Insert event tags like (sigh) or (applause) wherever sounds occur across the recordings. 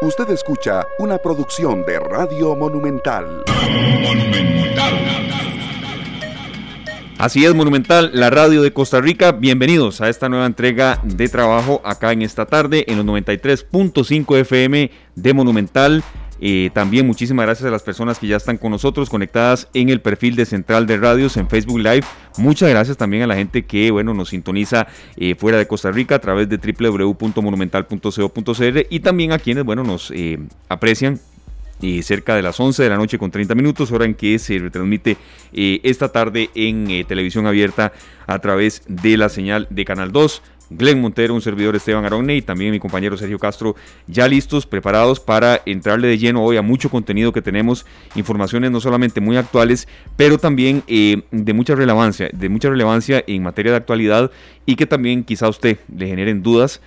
Usted escucha una producción de Radio Monumental. Así es, Monumental, la radio de Costa Rica. Bienvenidos a esta nueva entrega de trabajo acá en esta tarde en los 93.5 FM de Monumental. Eh, también muchísimas gracias a las personas que ya están con nosotros conectadas en el perfil de Central de Radios en Facebook Live. Muchas gracias también a la gente que bueno nos sintoniza eh, fuera de Costa Rica a través de www.monumental.co.cr y también a quienes bueno nos eh, aprecian y cerca de las 11 de la noche con 30 minutos, hora en que se retransmite esta tarde en televisión abierta a través de la señal de Canal 2. Glenn Montero, un servidor Esteban Aronne y también mi compañero Sergio Castro, ya listos, preparados para entrarle de lleno hoy a mucho contenido que tenemos, informaciones no solamente muy actuales, pero también eh, de mucha relevancia, de mucha relevancia en materia de actualidad y que también quizá a usted le generen dudas,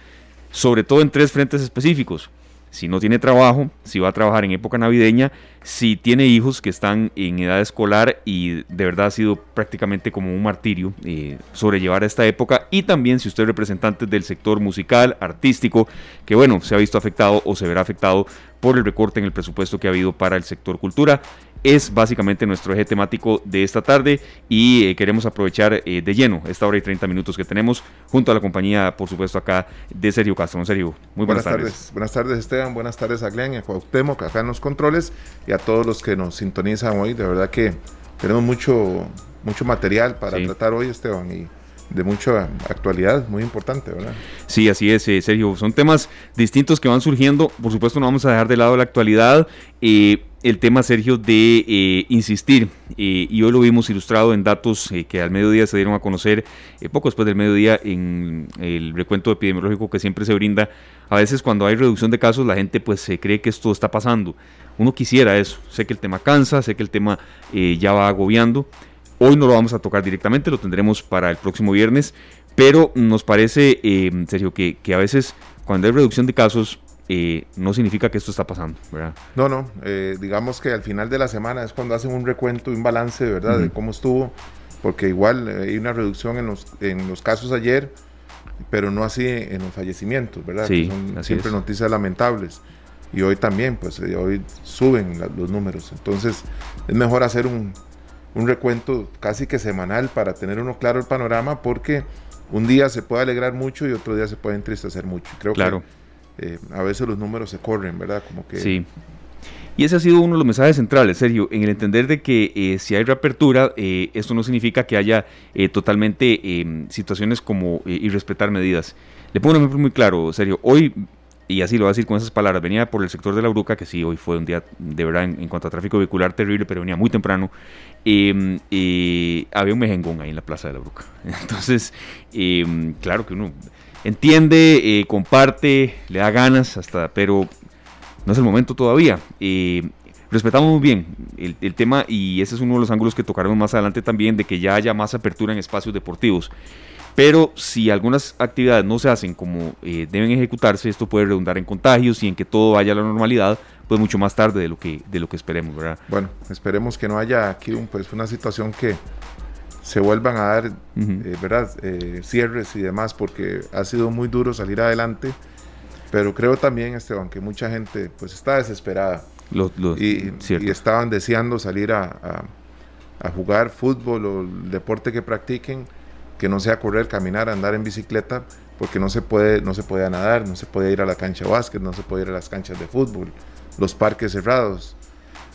sobre todo en tres frentes específicos si no tiene trabajo, si va a trabajar en época navideña, si tiene hijos que están en edad escolar y de verdad ha sido prácticamente como un martirio eh, sobrellevar esta época. Y también si usted es representante del sector musical, artístico, que bueno, se ha visto afectado o se verá afectado por el recorte en el presupuesto que ha habido para el sector cultura es básicamente nuestro eje temático de esta tarde y eh, queremos aprovechar eh, de lleno esta hora y 30 minutos que tenemos junto a la compañía, por supuesto, acá de Sergio Castro. Sergio, muy buenas, tardes. Buenas tardes, Esteban. Buenas tardes a Glenn y a Cuauhtémoc, acá en los controles y a todos los que nos sintonizan hoy. De verdad que tenemos mucho, mucho material para tratar hoy, Esteban, y de mucha actualidad, muy importante, ¿verdad? Sí, así es, eh, Sergio. Son temas distintos que van surgiendo. Por supuesto, no vamos a dejar de lado la actualidad. Eh, el tema, Sergio, de eh, insistir, y hoy lo vimos ilustrado en datos que al mediodía se dieron a conocer, poco después del mediodía, en el recuento epidemiológico que siempre se brinda. A veces cuando hay reducción de casos, la gente pues se cree que esto está pasando. Uno quisiera eso. Sé que el tema cansa, sé que el tema ya va agobiando, Hoy no lo vamos a tocar directamente, lo tendremos para el próximo viernes, pero nos parece, eh, Sergio, que, a veces cuando hay reducción de casos, eh, no significa que esto está pasando, ¿verdad? No, no, eh, digamos que al final de la semana es cuando hacen un recuento, un balance, ¿verdad? De cómo estuvo, porque igual hay una reducción en los, en los casos ayer, pero no así en los fallecimientos, ¿verdad? Sí, son siempre noticias lamentables. Y hoy también, pues hoy suben los números. Entonces es mejor hacer un, un recuento casi que semanal para tener uno claro el panorama, porque un día se puede alegrar mucho y otro día se puede entristecer mucho. Creo claro. que eh, a veces los números se corren, ¿verdad? Como que... Sí. Y ese ha sido uno de los mensajes centrales, Sergio, en el entender de que eh, si hay reapertura, eh, esto no significa que haya totalmente situaciones como irrespetar medidas. Le pongo un ejemplo muy claro, Sergio. Hoy y así lo voy a decir con esas palabras, venía por el sector de la Bruca, que sí, hoy fue un día de verdad en, cuanto a tráfico vehicular terrible, pero venía muy temprano, em, y había un mejengón ahí en la Plaza de la Bruca. (laughs) Entonces, em, claro que uno entiende, eh, comparte, le da ganas, hasta, pero no es el momento todavía. respetamos muy bien el, el, tema y ese es uno de los ángulos que tocaremos más adelante también, de que ya haya más apertura en espacios deportivos. Pero si algunas actividades no se hacen como eh, deben ejecutarse, esto puede redundar en contagios y en que todo vaya a la normalidad, pues mucho más tarde de lo que, de lo que esperemos, ¿verdad? Bueno, esperemos que no haya aquí un, pues, una situación que se vuelvan a dar, eh, ¿verdad? Eh, cierres y demás, porque ha sido muy duro salir adelante. Pero creo también, Esteban, que mucha gente pues está desesperada. y, y, estaban deseando salir a, a, a jugar fútbol o el deporte que practiquen que no sea correr, caminar, andar en bicicleta, porque no se puede, no se puede nadar, no se puede ir a la cancha de básquet, no se puede ir a las canchas de fútbol, los parques cerrados.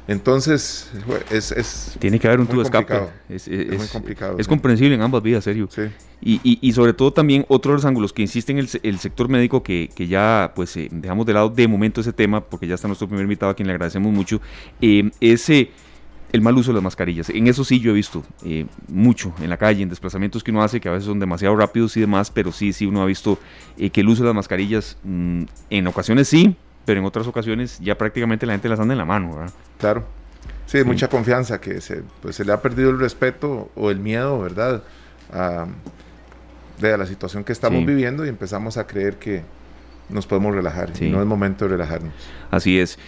Entonces, es, es Tiene que haber un tubo de escape. Es, muy complicado. Es comprensible en ambas vías, serio. Sí. Y, y, y, sobre todo también otro de los ángulos que insiste en el, el sector médico, que, que ya pues eh, dejamos de lado de momento ese tema, porque ya está nuestro primer invitado a quien le agradecemos mucho, eh, ese el mal uso de las mascarillas. En eso sí yo he visto eh, mucho en la calle, en desplazamientos que uno hace, que a veces son demasiado rápidos y demás, pero sí, sí uno ha visto eh, que el uso de las mascarillas mm, en ocasiones sí, pero en otras ocasiones ya prácticamente la gente las anda en la mano. ¿verdad? Claro. Sí, mucha confianza, que se, pues se le ha perdido el respeto o el miedo, ¿verdad? A, de la situación que estamos viviendo y empezamos a creer que, nos podemos relajar. Y no es momento de relajarnos. Así es.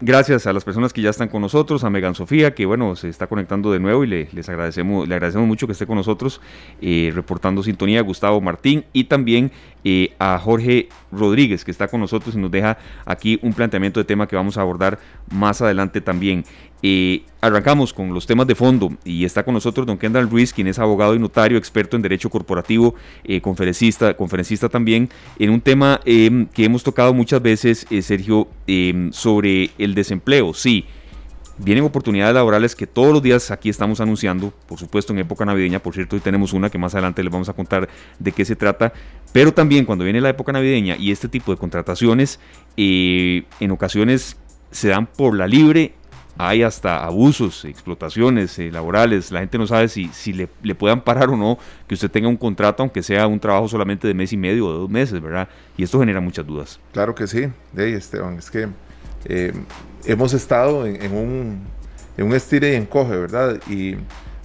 gracias a las personas que ya están con nosotros, a Megan Sofía, que bueno, se está conectando de nuevo y le, les agradecemos, le agradecemos mucho que esté con nosotros, eh, reportando sintonía, Gustavo Martín y también eh, a Jorge Rodríguez, que está con nosotros y nos deja aquí un planteamiento de tema que vamos a abordar más adelante también. Eh, arrancamos con los temas de fondo. Y está con nosotros don Kendall Ruiz, quien es abogado y notario, experto en derecho corporativo, conferencista, conferencista también, en un tema que hemos tocado muchas veces, Sergio, Em, sobre el desempleo, sí, vienen oportunidades laborales que todos los días aquí estamos anunciando, por supuesto en época navideña, por cierto, hoy tenemos una que más adelante les vamos a contar de qué se trata, pero también cuando viene la época navideña y este tipo de contrataciones, eh, en ocasiones se dan por la libre hay hasta abusos, explotaciones eh, laborales, la gente no sabe si, si le, le, puedan parar o no que usted tenga un contrato, aunque sea un trabajo solamente de mes y medio o de dos meses, ¿verdad? Y esto genera muchas dudas. Claro que sí, hey, Esteban, es que eh, hemos estado en, un, en un estire y encoge, ¿verdad? Y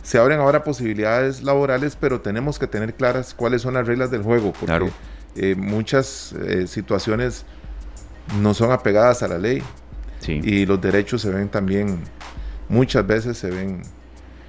se abren ahora posibilidades laborales, pero tenemos que tener claras cuáles son las reglas del juego, porque eh, muchas situaciones no son apegadas a la ley. Y los derechos se ven también, muchas veces se ven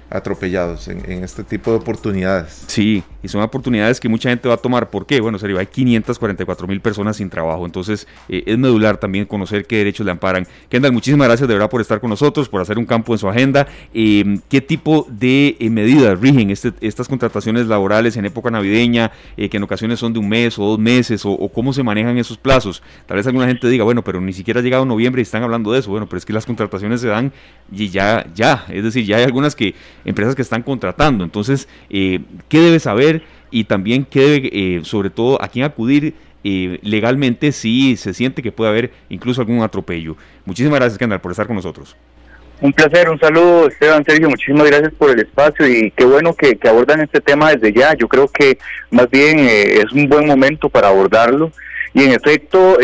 atropellados en, este tipo de oportunidades. Sí, y son oportunidades que mucha gente va a tomar. ¿Por qué? Bueno, serio, hay 544 mil personas sin trabajo, entonces eh, es medular también conocer qué derechos le amparan. Kendall, muchísimas gracias de verdad por estar con nosotros, por hacer un campo en su agenda. Em, ¿Qué tipo de eh, medidas rigen este, estas contrataciones laborales en época navideña, eh, que en ocasiones son de un mes o dos meses, o, cómo se manejan esos plazos? Tal vez alguna gente diga, bueno, pero ni siquiera ha llegado noviembre y están hablando de eso. Bueno, pero es que las contrataciones se dan y ya, ya, es decir, ya hay algunas que empresas que están contratando. Entonces, ¿qué debe saber? Y también qué eh, sobre todo, a quién acudir eh, legalmente si se siente que puede haber incluso algún atropello. Muchísimas gracias, Kendall, por estar con nosotros. Un placer, un saludo Esteban Sergio, muchísimas gracias por el espacio y qué bueno que, abordan este tema desde ya. Yo creo que más bien es un buen momento para abordarlo y en efecto,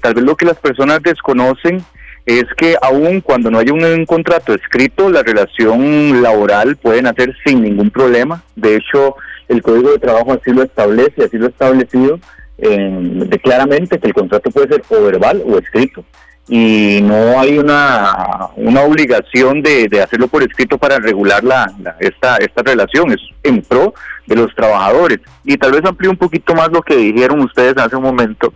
tal vez lo que las personas desconocen es que aún cuando no haya un, un, escrito, la relación laboral pueden hacer sin ningún problema. De hecho, el Código de Trabajo así lo establece, así lo ha establecido de claramente que el contrato puede ser o verbal o escrito. Y no hay una, una obligación de, hacerlo por escrito para regular la, esta, esta relación, es en pro de los trabajadores. Y tal vez amplíe un poquito más lo que dijeron ustedes hace un momento,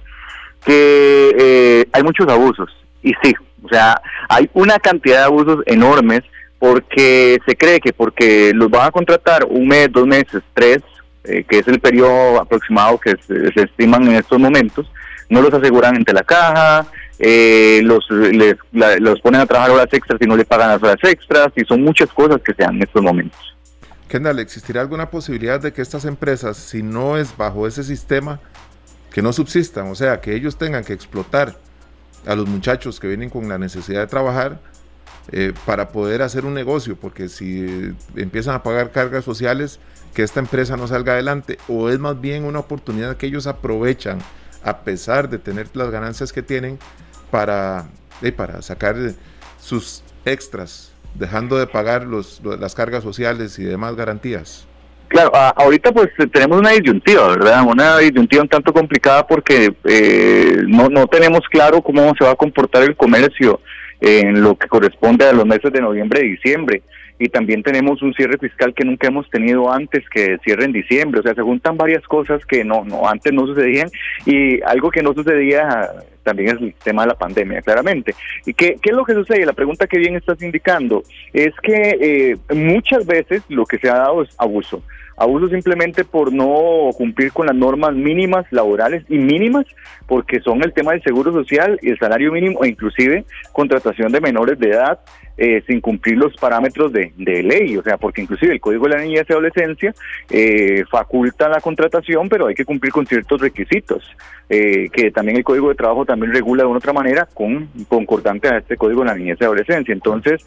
que eh, hay muchos abusos. Y sí, o sea, hay una cantidad de abusos enormes porque se cree que porque los van a contratar un mes, dos meses, tres, eh, que es el periodo aproximado que se, estiman en estos momentos, no los aseguran entre la caja, eh, los, los ponen a trabajar horas extras y no le pagan las horas extras, y son muchas cosas que se dan en estos momentos. Kendall, ¿existirá alguna posibilidad de que estas empresas, si no es bajo ese sistema, que no subsistan, o sea, que ellos tengan que explotar a los muchachos que vienen con la necesidad de trabajar eh, para poder hacer un negocio, porque si empiezan a pagar cargas sociales, que esta empresa no salga adelante, o es más bien una oportunidad que ellos aprovechan a pesar de tener las ganancias que tienen para, eh, para sacar sus extras, dejando de pagar los, las cargas sociales y demás garantías. Claro, ahorita pues tenemos una disyuntiva, ¿verdad? Una disyuntiva un tanto complicada porque eh, no, no tenemos claro cómo se va a comportar el comercio en lo que corresponde a los meses de noviembre y diciembre y también tenemos un cierre fiscal que nunca hemos tenido antes que cierre en diciembre, o sea, se juntan varias cosas que no, no antes no sucedían y algo que no sucedía también es el tema de la pandemia, claramente. ¿Y qué, qué es lo que sucede? La pregunta que bien estás indicando es que eh, muchas veces lo que se ha dado es abuso abuso simplemente por no cumplir con las normas mínimas laborales y mínimas, porque son el tema del seguro social y el salario mínimo, e inclusive contratación de menores de edad, eh, sin cumplir los parámetros de, ley, o sea, porque inclusive el Código de la Niñez y Adolescencia eh, faculta la contratación, pero hay que cumplir con ciertos requisitos, eh, que también el Código de Trabajo también regula de una otra manera con concordante a este Código de la Niñez y Adolescencia. Entonces,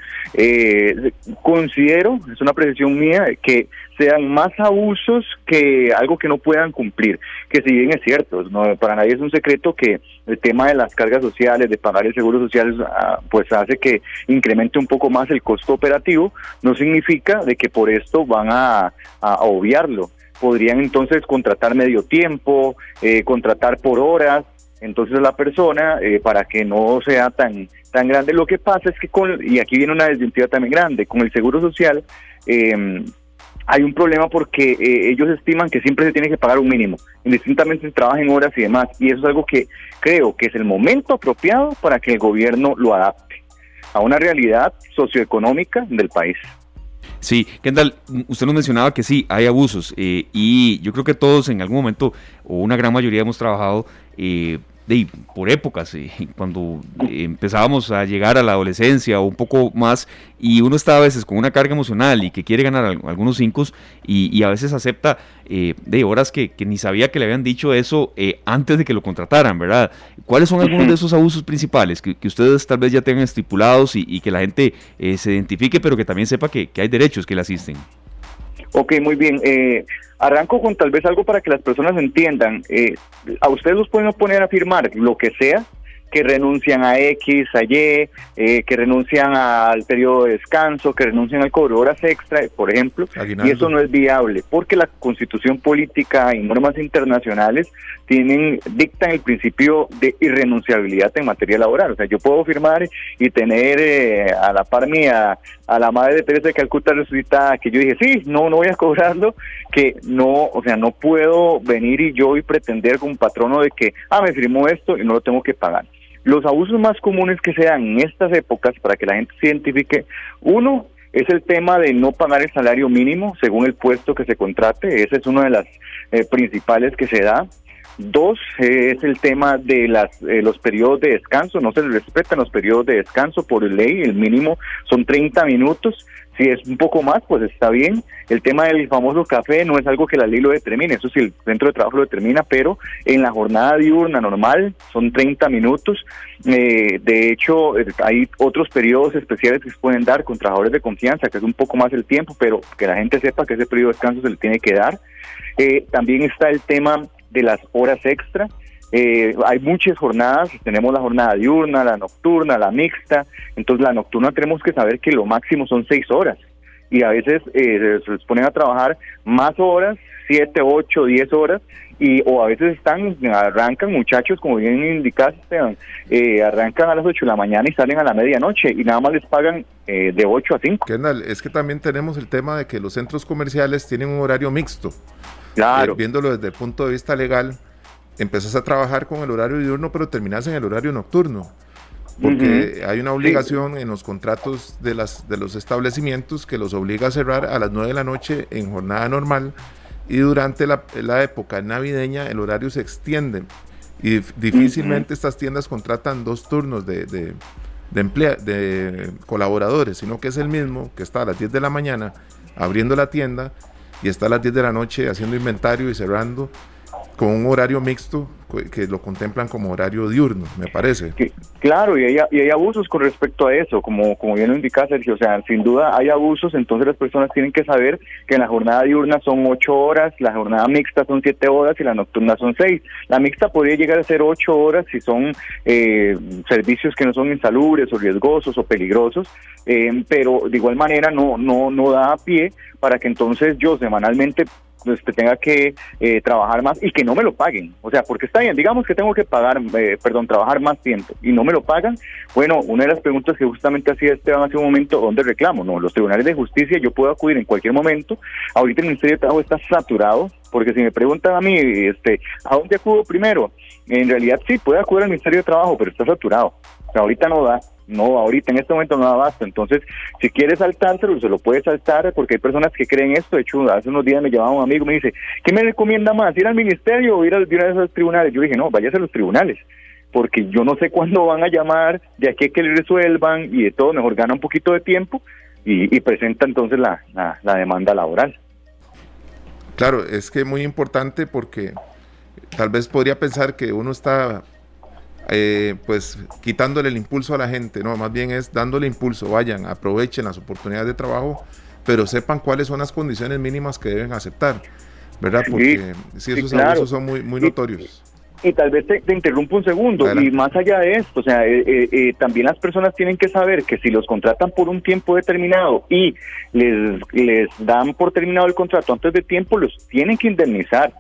considero, es una precisión mía, que sean más abusos que algo que no puedan cumplir, que si bien es cierto, no, para nadie es un secreto que el tema de las cargas sociales, de pagar el seguro social, ah, pues hace que incremente un poco más el costo operativo, no significa de que por esto van a, obviarlo. Podrían entonces contratar medio tiempo, eh, contratar por horas, entonces a la persona eh, para que no sea tan tan grande. Lo que pasa es que con, y aquí viene una desventaja también grande, con el Seguro Social eh, hay un problema porque eh, ellos estiman que siempre se tiene que pagar un mínimo, indistintamente si trabajen horas y demás, y eso es algo que creo que es el momento apropiado para que el gobierno lo adapte a una realidad socioeconómica del país. Sí, Kendall, usted nos mencionaba que sí, hay abusos eh, y yo creo que todos en algún momento o una gran mayoría hemos trabajado eh, de, por épocas, eh, (laughs) cuando empezábamos a llegar a la adolescencia o un poco más, y uno está a veces con una carga emocional y que quiere ganar algunos cinco y, a veces acepta eh, de horas que, ni sabía que le habían dicho eso eh, antes de que lo contrataran, ¿verdad? ¿Cuáles son algunos de esos abusos principales que, ustedes tal vez ya tengan estipulados y, que la gente se identifique, pero que también sepa que, que hay derechos que le asisten? Ok, muy bien. Eh, arranco con tal vez algo para que las personas entiendan. Eh, a ustedes los pueden poner a firmar lo que sea, que renuncian a X, a Y, eh, que renuncian al periodo de descanso, que renuncian al cobro de horas extra, por ejemplo, y eso no es viable, porque la constitución política y normas internacionales tienen dictan el principio de irrenunciabilidad en materia laboral. O sea, yo puedo firmar y tener eh, a la par mía a la madre de Teresa de Calcuta resucitada que yo dije, sí, no, no voy a cobrarlo, que no, o sea, no puedo venir y yo y pretender como patrono de que, ah, me firmó esto y no lo tengo que pagar. Los abusos más comunes que se dan en estas épocas, para que la gente se identifique, uno es el tema de no pagar el salario mínimo según el puesto que se contrate, ese es uno de las eh, principales que se da. Dos es el tema de las, eh, los periodos de descanso, no se respetan los periodos de descanso por ley, el mínimo son 30 minutos, si es un poco más, pues está bien. El tema del famoso café no es algo que la ley lo determine, eso sí el centro de trabajo lo determina, pero en la jornada diurna normal son 30 minutos. Eh, de hecho, eh, hay otros periodos especiales que se pueden dar con trabajadores de confianza, que es un poco más el tiempo, pero que la gente sepa que ese periodo de descanso se le tiene que dar. Eh, también está el tema de las horas extra. Eh, hay muchas jornadas, tenemos la jornada diurna, la nocturna, la mixta, entonces la nocturna tenemos que saber que lo máximo son seis horas y a veces eh, se les ponen a trabajar más horas, siete, ocho, diez horas y o a veces están arrancan muchachos como bien indicaste eh, arrancan a las ocho de la mañana y salen a la medianoche y nada más les pagan eh, de ocho a cinco. es que también tenemos el tema de que los centros comerciales tienen un horario mixto. Claro. viéndolo desde el punto de vista legal, empezás a trabajar con el horario diurno, pero terminas en el horario nocturno. Porque hay una obligación en los contratos de, las, de los establecimientos que los obliga a cerrar a las 9 de la noche en jornada normal y durante la, época navideña el horario se extiende y difícilmente estas tiendas contratan dos turnos de, de, de, de colaboradores, sino que es el mismo que está a las 10 de la mañana abriendo la tienda y está a las 10 de la noche haciendo inventario y cerrando con un horario mixto que lo contemplan como horario diurno, me parece. claro, y hay, abusos con respecto a eso, como, como bien lo indica Sergio, o sea, sin duda hay abusos, entonces las personas tienen que saber que en la jornada diurna son ocho horas, la jornada mixta son siete horas y la nocturna son seis. La mixta podría llegar a ser ocho horas si son eh, servicios que no son insalubres o riesgosos o peligrosos, eh, pero de igual manera no, no, no da pie para que entonces yo semanalmente pues, tenga que eh, trabajar más y que no me lo paguen. O sea, porque está bien, digamos que tengo que pagar, eh, perdón, trabajar más tiempo y no me lo pagan. Bueno, una de las preguntas que justamente hacía Esteban hace un momento, ¿dónde reclamo? No, los tribunales de justicia yo puedo acudir en cualquier momento. Ahorita el Ministerio de Trabajo está saturado, porque si me preguntan a mí, este, ¿a dónde acudo primero? En realidad sí, puede acudir al Ministerio de Trabajo, pero está saturado. Ahorita no da. No, ahorita en este momento no basta. Entonces, si quiere saltárselo, se lo puede saltar porque hay personas que creen esto. De hecho, hace unos días me llamaba un amigo y me dice, ¿qué me recomienda más? ¿Ir al ministerio o ir a, ir a esos tribunales? Yo dije, no, váyase a los tribunales porque yo no sé (laughs) cuándo van a llamar, de aquí que le resuelvan y de todo, mejor gana un poquito de tiempo y, presenta entonces la, la demanda laboral. Claro, es que es muy importante porque tal vez podría pensar que uno está eh, pues quitándole el impulso a la gente, no, más bien es dándole impulso, vayan, aprovechen las oportunidades de trabajo, pero sepan cuáles son las condiciones mínimas que deben aceptar, ¿verdad? Porque si esos abusos son muy, muy notorios. Y, tal vez te, interrumpo un segundo, y más allá de esto, o sea, eh, eh, también las personas tienen que saber que si los contratan por un tiempo determinado y les, les dan por terminado el contrato antes de tiempo, los tienen que indemnizar.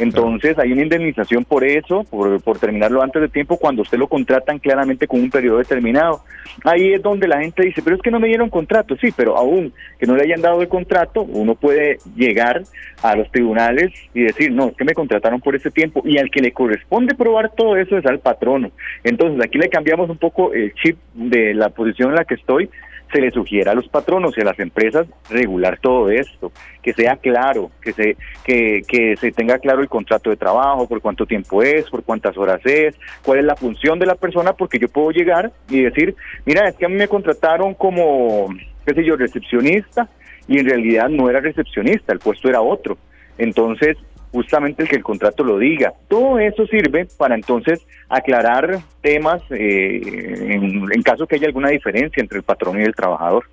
Entonces hay una indemnización por eso, por, terminarlo antes de tiempo, cuando usted lo contratan claramente con un periodo determinado. Ahí es donde la gente dice, pero es que no me dieron contrato, sí, pero aún que no le hayan dado el contrato, uno puede llegar a los tribunales y decir, no, es que me contrataron por ese tiempo y al que le corresponde probar todo eso es al patrono. Entonces aquí le cambiamos un poco el chip de la posición en la que estoy se le sugiere a los patronos y a las empresas regular todo esto, que sea claro, que se, que, que se tenga claro el contrato de trabajo, por cuánto tiempo es, por cuántas horas es, cuál es la función de la persona, porque yo puedo llegar y decir, mira, es que a mí me contrataron como, qué sé yo, recepcionista, y en realidad no era recepcionista, el puesto era otro. Entonces, justamente el que el contrato lo diga. Todo eso sirve para entonces aclarar temas eh, en, caso que haya alguna diferencia entre el patrón y el trabajador.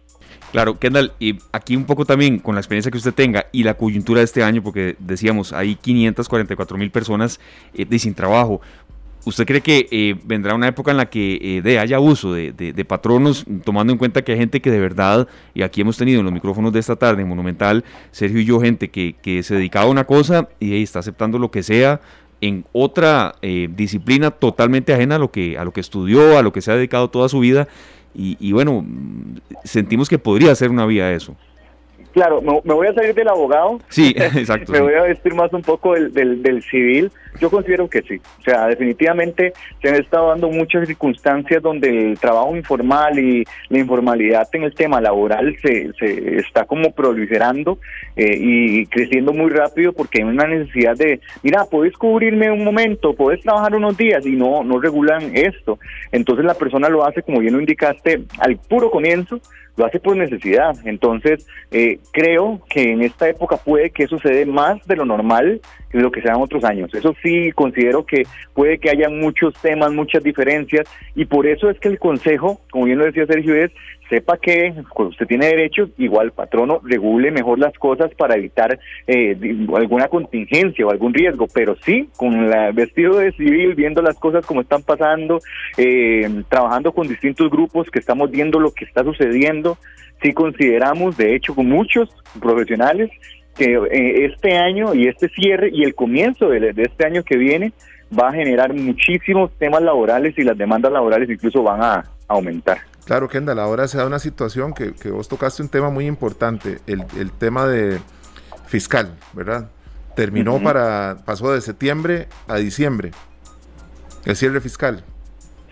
Claro, Kendall, y aquí un poco también con la experiencia que usted tenga y la coyuntura de este año, porque decíamos, hay 544 mil personas eh, de sin trabajo. ¿Usted cree que eh, vendrá una época en la que eh, de haya uso de, patronos, tomando en cuenta que hay gente que de verdad, y aquí hemos tenido en los micrófonos de esta tarde en Monumental, Sergio y yo, gente que, que se dedicaba a una cosa y está aceptando lo que sea en otra eh, disciplina totalmente ajena a lo, que, a lo que estudió, a lo que se ha dedicado toda su vida? Y, y bueno, sentimos que podría ser una vía eso. Claro, me, voy a salir del abogado. Sí, (laughs) (laughs) exacto. me voy a vestir más un poco del, del, civil. Yo considero que sí. O sea, definitivamente se han estado dando muchas circunstancias donde el trabajo informal y la informalidad en el tema laboral se, se está como proliferando eh, y creciendo muy rápido porque hay una necesidad de, mira, puedes cubrirme un momento, puedes trabajar unos días y no, no regulan esto. Entonces la persona lo hace, como bien lo indicaste, al puro comienzo lo hace por necesidad. Entonces, eh, creo que en esta época puede que sucede más de lo normal lo que se otros años. Eso sí, considero que puede que haya muchos temas, muchas diferencias, y por eso es que el Consejo, como bien lo decía Sergio, sepa que usted tiene derechos, igual patrono, regule mejor las cosas para evitar eh, alguna contingencia o algún riesgo, pero sí, con el vestido de civil, viendo las cosas como están pasando, eh, trabajando con distintos grupos que estamos viendo lo que está sucediendo, sí consideramos, de hecho, con muchos profesionales, que eh, este año y este cierre y el comienzo de, de este año que viene va a generar muchísimos temas laborales y las demandas laborales incluso van a aumentar. Claro, Kendall, ahora se da una situación que, que vos tocaste un tema muy importante, el, el tema de fiscal, ¿verdad? Terminó para, pasó de septiembre a diciembre, el cierre fiscal.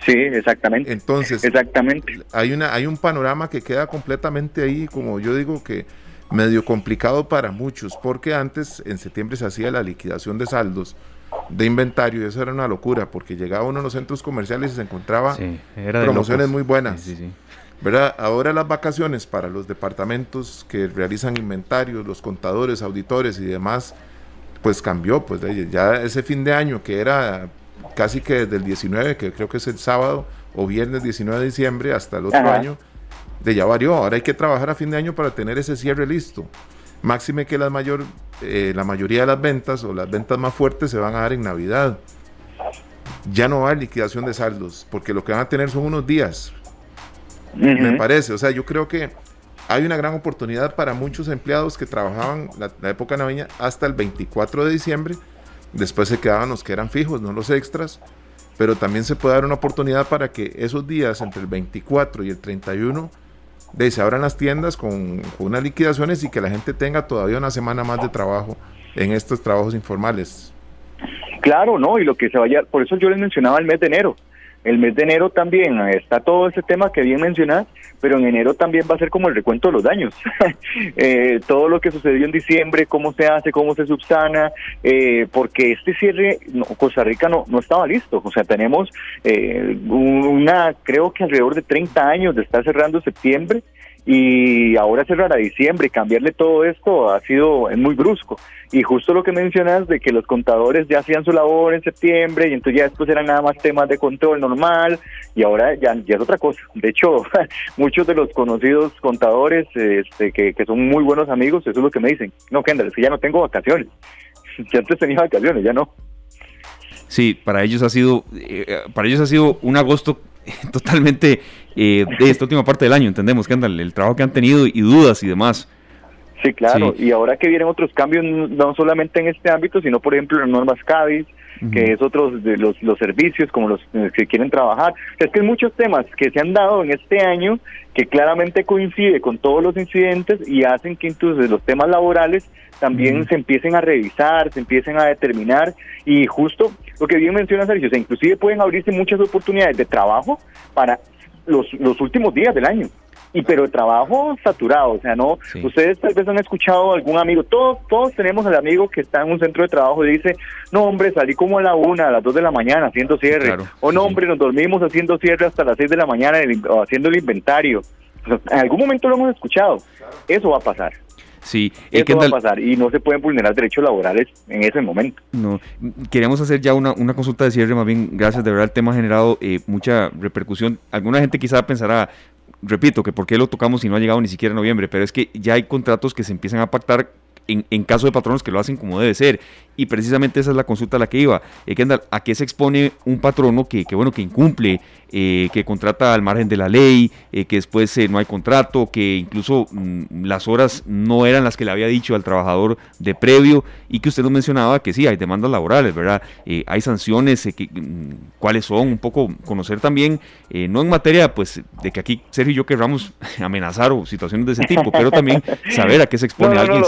Sí, exactamente. Entonces, exactamente. Hay, una, hay un panorama que queda completamente ahí, como yo digo, que medio complicado para muchos, porque antes, en septiembre, se hacía la liquidación de saldos de inventario y eso era una locura porque llegaba uno a los centros comerciales y se encontraba promociones muy buenas. ¿verdad? Ahora las vacaciones para los departamentos que realizan inventarios, los contadores, auditores y demás, pues cambió, pues ya ese fin de año que era casi que desde el 19, que creo que es el sábado o viernes 19 de diciembre hasta el otro año, de ya varió. Ahora hay que trabajar a fin de año para tener ese cierre listo. Máxime que la, mayor, eh, la mayoría de las ventas o las ventas más fuertes se van a dar en Navidad. Ya no va a liquidación de saldos, porque lo que van a tener son unos días. Me parece, o sea, yo creo que hay una gran oportunidad para muchos empleados que trabajaban la, la, época navideña hasta el 24 de diciembre. Después se quedaban los que eran fijos, no los extras. Pero también se puede dar una oportunidad para que esos días entre el 24 y el 31 de se abran las tiendas con, unas liquidaciones y que la gente tenga todavía una semana más de trabajo en estos trabajos informales. Claro, no, y lo que se vaya, por eso yo les mencionaba el mes de enero. El mes de enero también está todo ese tema que bien mencionás, pero en enero también va a ser como el recuento de los daños. (laughs) eh, todo lo que sucedió en diciembre, cómo se hace, cómo se subsana, eh, porque este cierre, no, Costa Rica no, no estaba listo. O sea, tenemos eh, una, creo que alrededor de 30 años de estar cerrando septiembre y ahora cerrar a diciembre y cambiarle todo esto ha sido muy brusco. Y justo lo que mencionas de que los contadores ya hacían su labor en septiembre y entonces ya después eran nada más temas de control normal y ahora ya, es otra cosa. De hecho, (laughs) muchos de los conocidos contadores este, que, que son muy buenos amigos, eso es lo que me dicen. No, Kendall, es que ya no tengo vacaciones. (laughs) Ya antes tenía vacaciones, ya no. Sí, para ellos ha sido, eh, para ellos ha sido un agosto (laughs) totalmente eh, de esta última parte del año, entendemos que anda el trabajo que han tenido y dudas y demás. Sí, claro, y ahora que vienen otros cambios, no solamente en este ámbito, sino por ejemplo en normas CABIS, que es otro de los, los servicios como los que quieren trabajar. Es que hay muchos temas que se han dado en este año que claramente coincide con todos los incidentes y hacen que entonces los temas laborales también se empiecen a revisar, se empiecen a determinar y justo lo que bien menciona Sergio, o inclusive pueden abrirse muchas oportunidades de trabajo para los, los últimos días del año. Y pero el trabajo saturado, o sea, no, ustedes tal vez han escuchado a algún amigo, todos, todos tenemos al amigo que está en un centro de trabajo y dice, no hombre, salí como a la una, a las dos de la mañana haciendo cierre, o no hombre, nos dormimos haciendo cierre hasta las seis de la mañana haciendo el inventario. en algún momento lo hemos escuchado, eso va a pasar. Sí, eso va a pasar y no se pueden vulnerar derechos laborales en ese momento. No, queríamos hacer ya una, una consulta de cierre, más bien, gracias, de verdad el tema ha generado eh, mucha repercusión. Alguna gente quizá pensará, repito, que por qué lo tocamos si no ha llegado ni siquiera noviembre, pero es que ya hay contratos que se empiezan a pactar en, en, caso de patronos que lo hacen como debe ser. Y precisamente esa es la consulta a la que iba. Eh, ¿A qué se expone un patrono que, que bueno, que incumple, eh, que contrata al margen de la ley, eh, que después no hay contrato, que incluso mm, las horas no eran las que le había dicho al trabajador de previo y que usted nos mencionaba que sí, hay demandas laborales, ¿verdad? hay sanciones, que, mm, cuáles son, un poco conocer también, no en materia pues de que aquí Sergio y yo querramos (laughs) amenazar o situaciones de ese tipo, pero también saber a qué se expone alguien.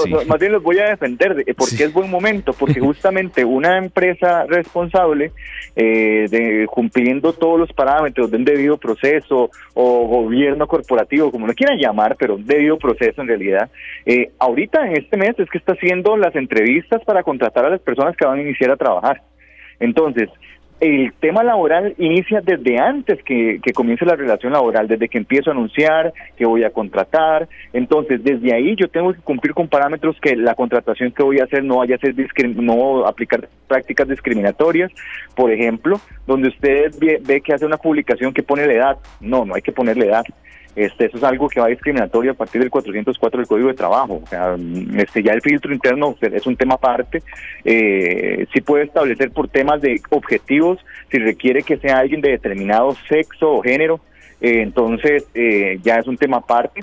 Bien los voy a defender porque es buen momento, porque (laughs) justamente una empresa responsable, eh, de, cumpliendo todos los parámetros de un debido proceso o gobierno corporativo, como lo quieran llamar, pero un debido proceso en realidad, eh, ahorita en este mes es que está haciendo las entrevistas para contratar a las personas que van a iniciar a trabajar. Entonces, el tema laboral inicia desde antes que, comience la relación laboral, desde que empiezo a anunciar que voy a contratar. Entonces, desde ahí yo tengo que cumplir con parámetros que la contratación que voy a hacer no vaya a ser no aplicar prácticas discriminatorias. Por ejemplo, donde usted ve, ve que hace una publicación que pone la edad. No, no hay que ponerle edad. Este, eso es algo que va discriminatorio a partir del 404 del Código de Trabajo. O sea, este, ya el filtro interno es un tema aparte. Eh, sí puede establecer por temas de objetivos si requiere que sea alguien de determinado sexo o género. Eh, entonces, eh, ya es un tema aparte.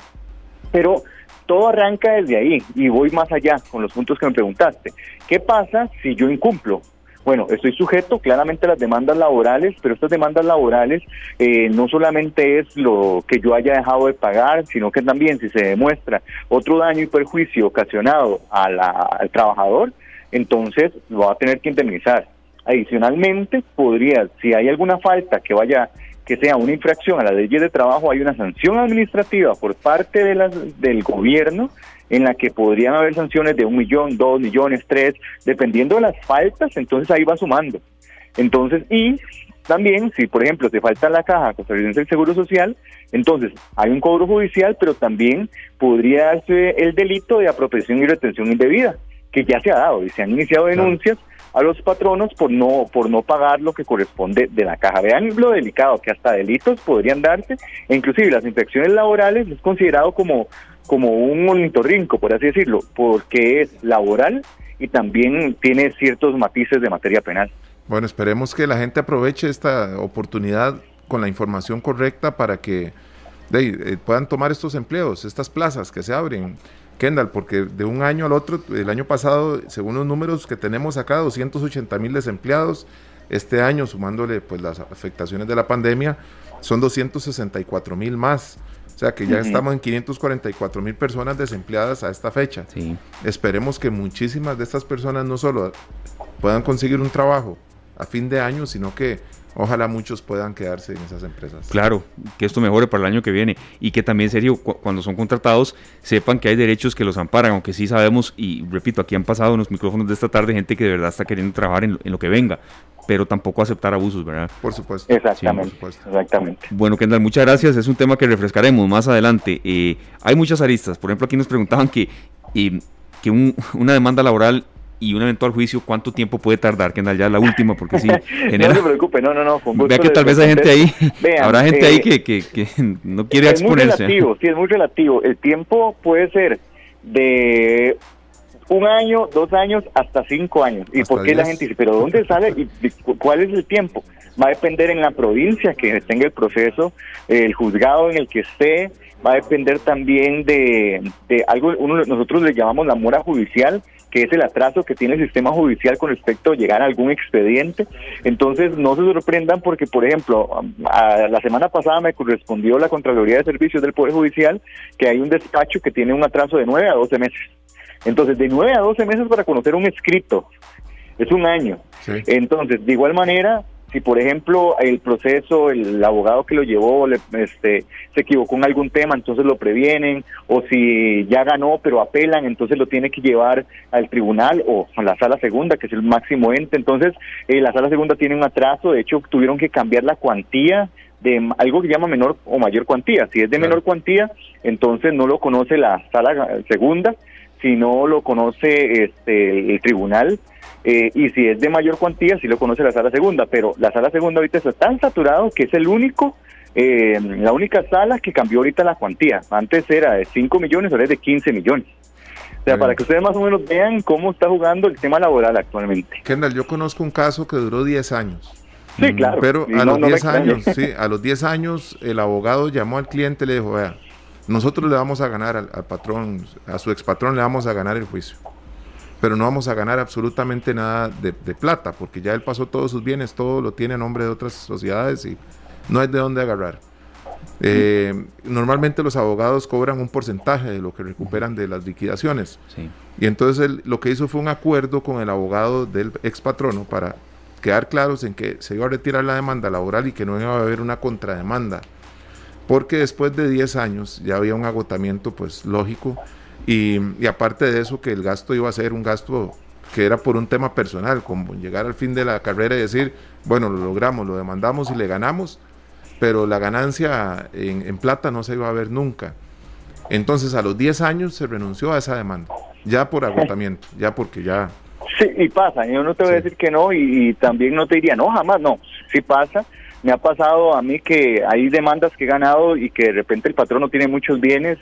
Pero todo arranca desde ahí y voy más allá con los puntos que me preguntaste. ¿Qué pasa si yo incumplo? Bueno, estoy sujeto claramente a las demandas laborales, pero estas demandas laborales eh, no solamente es lo que yo haya dejado de pagar, sino que también si se demuestra otro daño y perjuicio ocasionado al trabajador, entonces lo va a tener que indemnizar. Adicionalmente, podría, si hay alguna falta que vaya que sea una infracción a la ley de trabajo, hay una sanción administrativa por parte de las, del gobierno en la que podrían haber sanciones de un millón, dos millones, tres, dependiendo de las faltas, entonces ahí va sumando. Entonces, y también, si por ejemplo te falta la caja costarricense del Seguro Social, entonces hay un cobro judicial, pero también podría darse el delito de apropiación y retención indebida, que ya se ha dado y se han iniciado denuncias a los patronos por no por no pagar lo que corresponde de la caja. Vean lo delicado que hasta delitos podrían darse, e inclusive las infecciones laborales es considerado como como un ornitorrinco, por así decirlo, porque es laboral y también tiene ciertos matices de materia penal. Bueno, esperemos que la gente aproveche esta oportunidad con la información correcta para que eh, puedan tomar estos empleos, estas plazas que se abren. Kendall, porque de un año al otro, el año pasado, según los números que tenemos acá, 280 mil desempleados, este año, sumándole pues las afectaciones de la pandemia, son 264 mil más. O sea que ya estamos en 544 mil personas desempleadas a esta fecha. Sí. Esperemos que muchísimas de estas personas no solo puedan conseguir un trabajo a fin de año, sino que ojalá muchos puedan quedarse en esas empresas. Claro, que esto mejore para el año que viene y que también, serio, cuando son contratados, sepan que hay derechos que los amparan, aunque sí sabemos, y repito, aquí han pasado en los micrófonos de esta tarde gente que de verdad está queriendo trabajar en lo que venga pero tampoco aceptar abusos, ¿verdad? Por supuesto. Exactamente. exactamente. Bueno, Kendall, muchas gracias. Es un tema que refrescaremos más adelante. Eh, hay muchas aristas. Por ejemplo, aquí nos preguntaban que, eh, que una demanda laboral y un eventual juicio, ¿cuánto tiempo puede tardar? Kendall, ya la última, porque sí. (laughs) Genera... no se preocupe, no, no, no. Vea que tal vez hay gente ahí, (laughs) habrá gente ahí eh, que, que, no quiere exponerse. Muy relativo, sí, es muy relativo. El tiempo puede ser de un año, dos años, hasta cinco años. ¿Y por qué la gente dice, pero dónde sale y cuál es el tiempo? Va a depender en la provincia que tenga el proceso, el juzgado en el que esté, va a depender también de, de algo, uno, nosotros le llamamos la mora judicial, que es el atraso que tiene el sistema judicial con respecto a llegar a algún expediente. Entonces, no se sorprendan porque, por ejemplo, la semana pasada me correspondió la Contraloría de Servicios del Poder Judicial que hay un despacho que tiene un atraso de 9 a 12 meses. Entonces, de 9 a 12 meses para conocer un escrito, es un año. Entonces, de igual manera, si por ejemplo el proceso, el abogado que lo llevó este, se equivocó en algún tema, entonces lo previenen, o si ya ganó pero apelan, entonces lo tiene que llevar al tribunal o a la sala segunda, que es el máximo ente. Entonces eh, la sala segunda tiene un atraso, de hecho tuvieron que cambiar la cuantía de algo que llama menor o mayor cuantía. Si es de menor cuantía, entonces no lo conoce la sala segunda, sino lo conoce este, el tribunal eh, y si es de mayor cuantía, sí lo conoce la sala segunda, pero la sala segunda ahorita está tan saturado que es el único, eh, la única sala que cambió ahorita la cuantía. Antes era de 5 millones, ahora es de 15 millones. O sea, para que ustedes más o menos vean cómo está jugando el tema laboral actualmente. Kendall, yo conozco un caso que duró 10 años. Sí, claro. Pero a los 10 años, sí, a los 10 años el abogado llamó al cliente y le dijo, vea, nosotros le vamos a ganar al, al patrón, a su expatrón le vamos a ganar el juicio pero no vamos a ganar absolutamente nada de, plata, porque ya él pasó todos sus bienes, todo lo tiene a nombre de otras sociedades y no hay de dónde agarrar. Eh, normalmente los abogados cobran un porcentaje de lo que recuperan de las liquidaciones. Y entonces él, lo que hizo fue un acuerdo con el abogado del ex patrono para quedar claros en que se iba a retirar la demanda laboral y que no iba a haber una contrademanda. Porque después de 10 años ya había un agotamiento pues lógico y, aparte de eso, que el gasto iba a ser un gasto que era por un tema personal, como llegar al fin de la carrera y decir, bueno, lo logramos, lo demandamos y le ganamos, pero la ganancia en, plata no se iba a ver nunca. Entonces a los 10 años se renunció a esa demanda, ya por agotamiento, ya porque ya... Sí, y pasa, yo no te voy a decir que no y, y, también no te diría, no, jamás, no, sí pasa. Me ha pasado a mí que hay demandas que he ganado y que de repente el patrón no tiene muchos bienes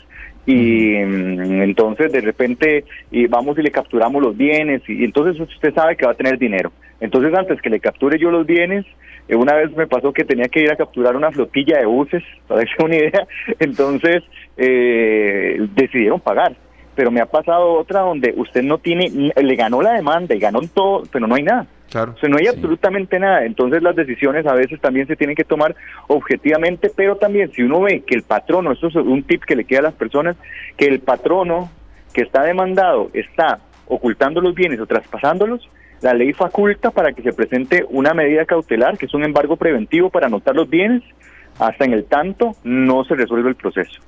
y mm, entonces de repente y vamos y le capturamos los bienes y, entonces usted sabe que va a tener dinero. Entonces antes que le capture yo los bienes, eh, una vez me pasó que tenía que ir a capturar una flotilla de buses, (laughs) para que una idea, entonces eh, decidieron pagar. Pero me ha pasado otra donde usted no tiene, le ganó la demanda y ganó todo, pero no hay nada. Claro. O no hay absolutamente nada. Entonces las decisiones a veces también se tienen que tomar objetivamente, pero también si uno ve que el patrono, eso es un tip que le queda a las personas, que el patrono que está demandado está ocultando los bienes o traspasándolos, la ley faculta para que se presente una medida cautelar, que es un embargo preventivo para anotar los bienes, hasta en el tanto no se resuelve el proceso.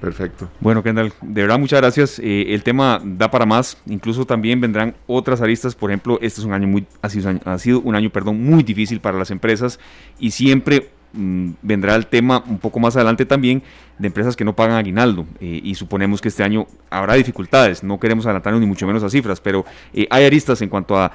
Perfecto. Bueno, Kendall, de verdad muchas gracias. Eh, el tema da para más. Incluso también vendrán otras aristas. Por ejemplo, este es un año muy, ha sido, ha sido un año, perdón, muy difícil para las empresas y siempre mm, vendrá el tema un poco más adelante también de empresas que no pagan aguinaldo eh, y suponemos que este año habrá dificultades. No queremos adelantarnos ni mucho menos a cifras, pero eh, hay aristas en cuanto a,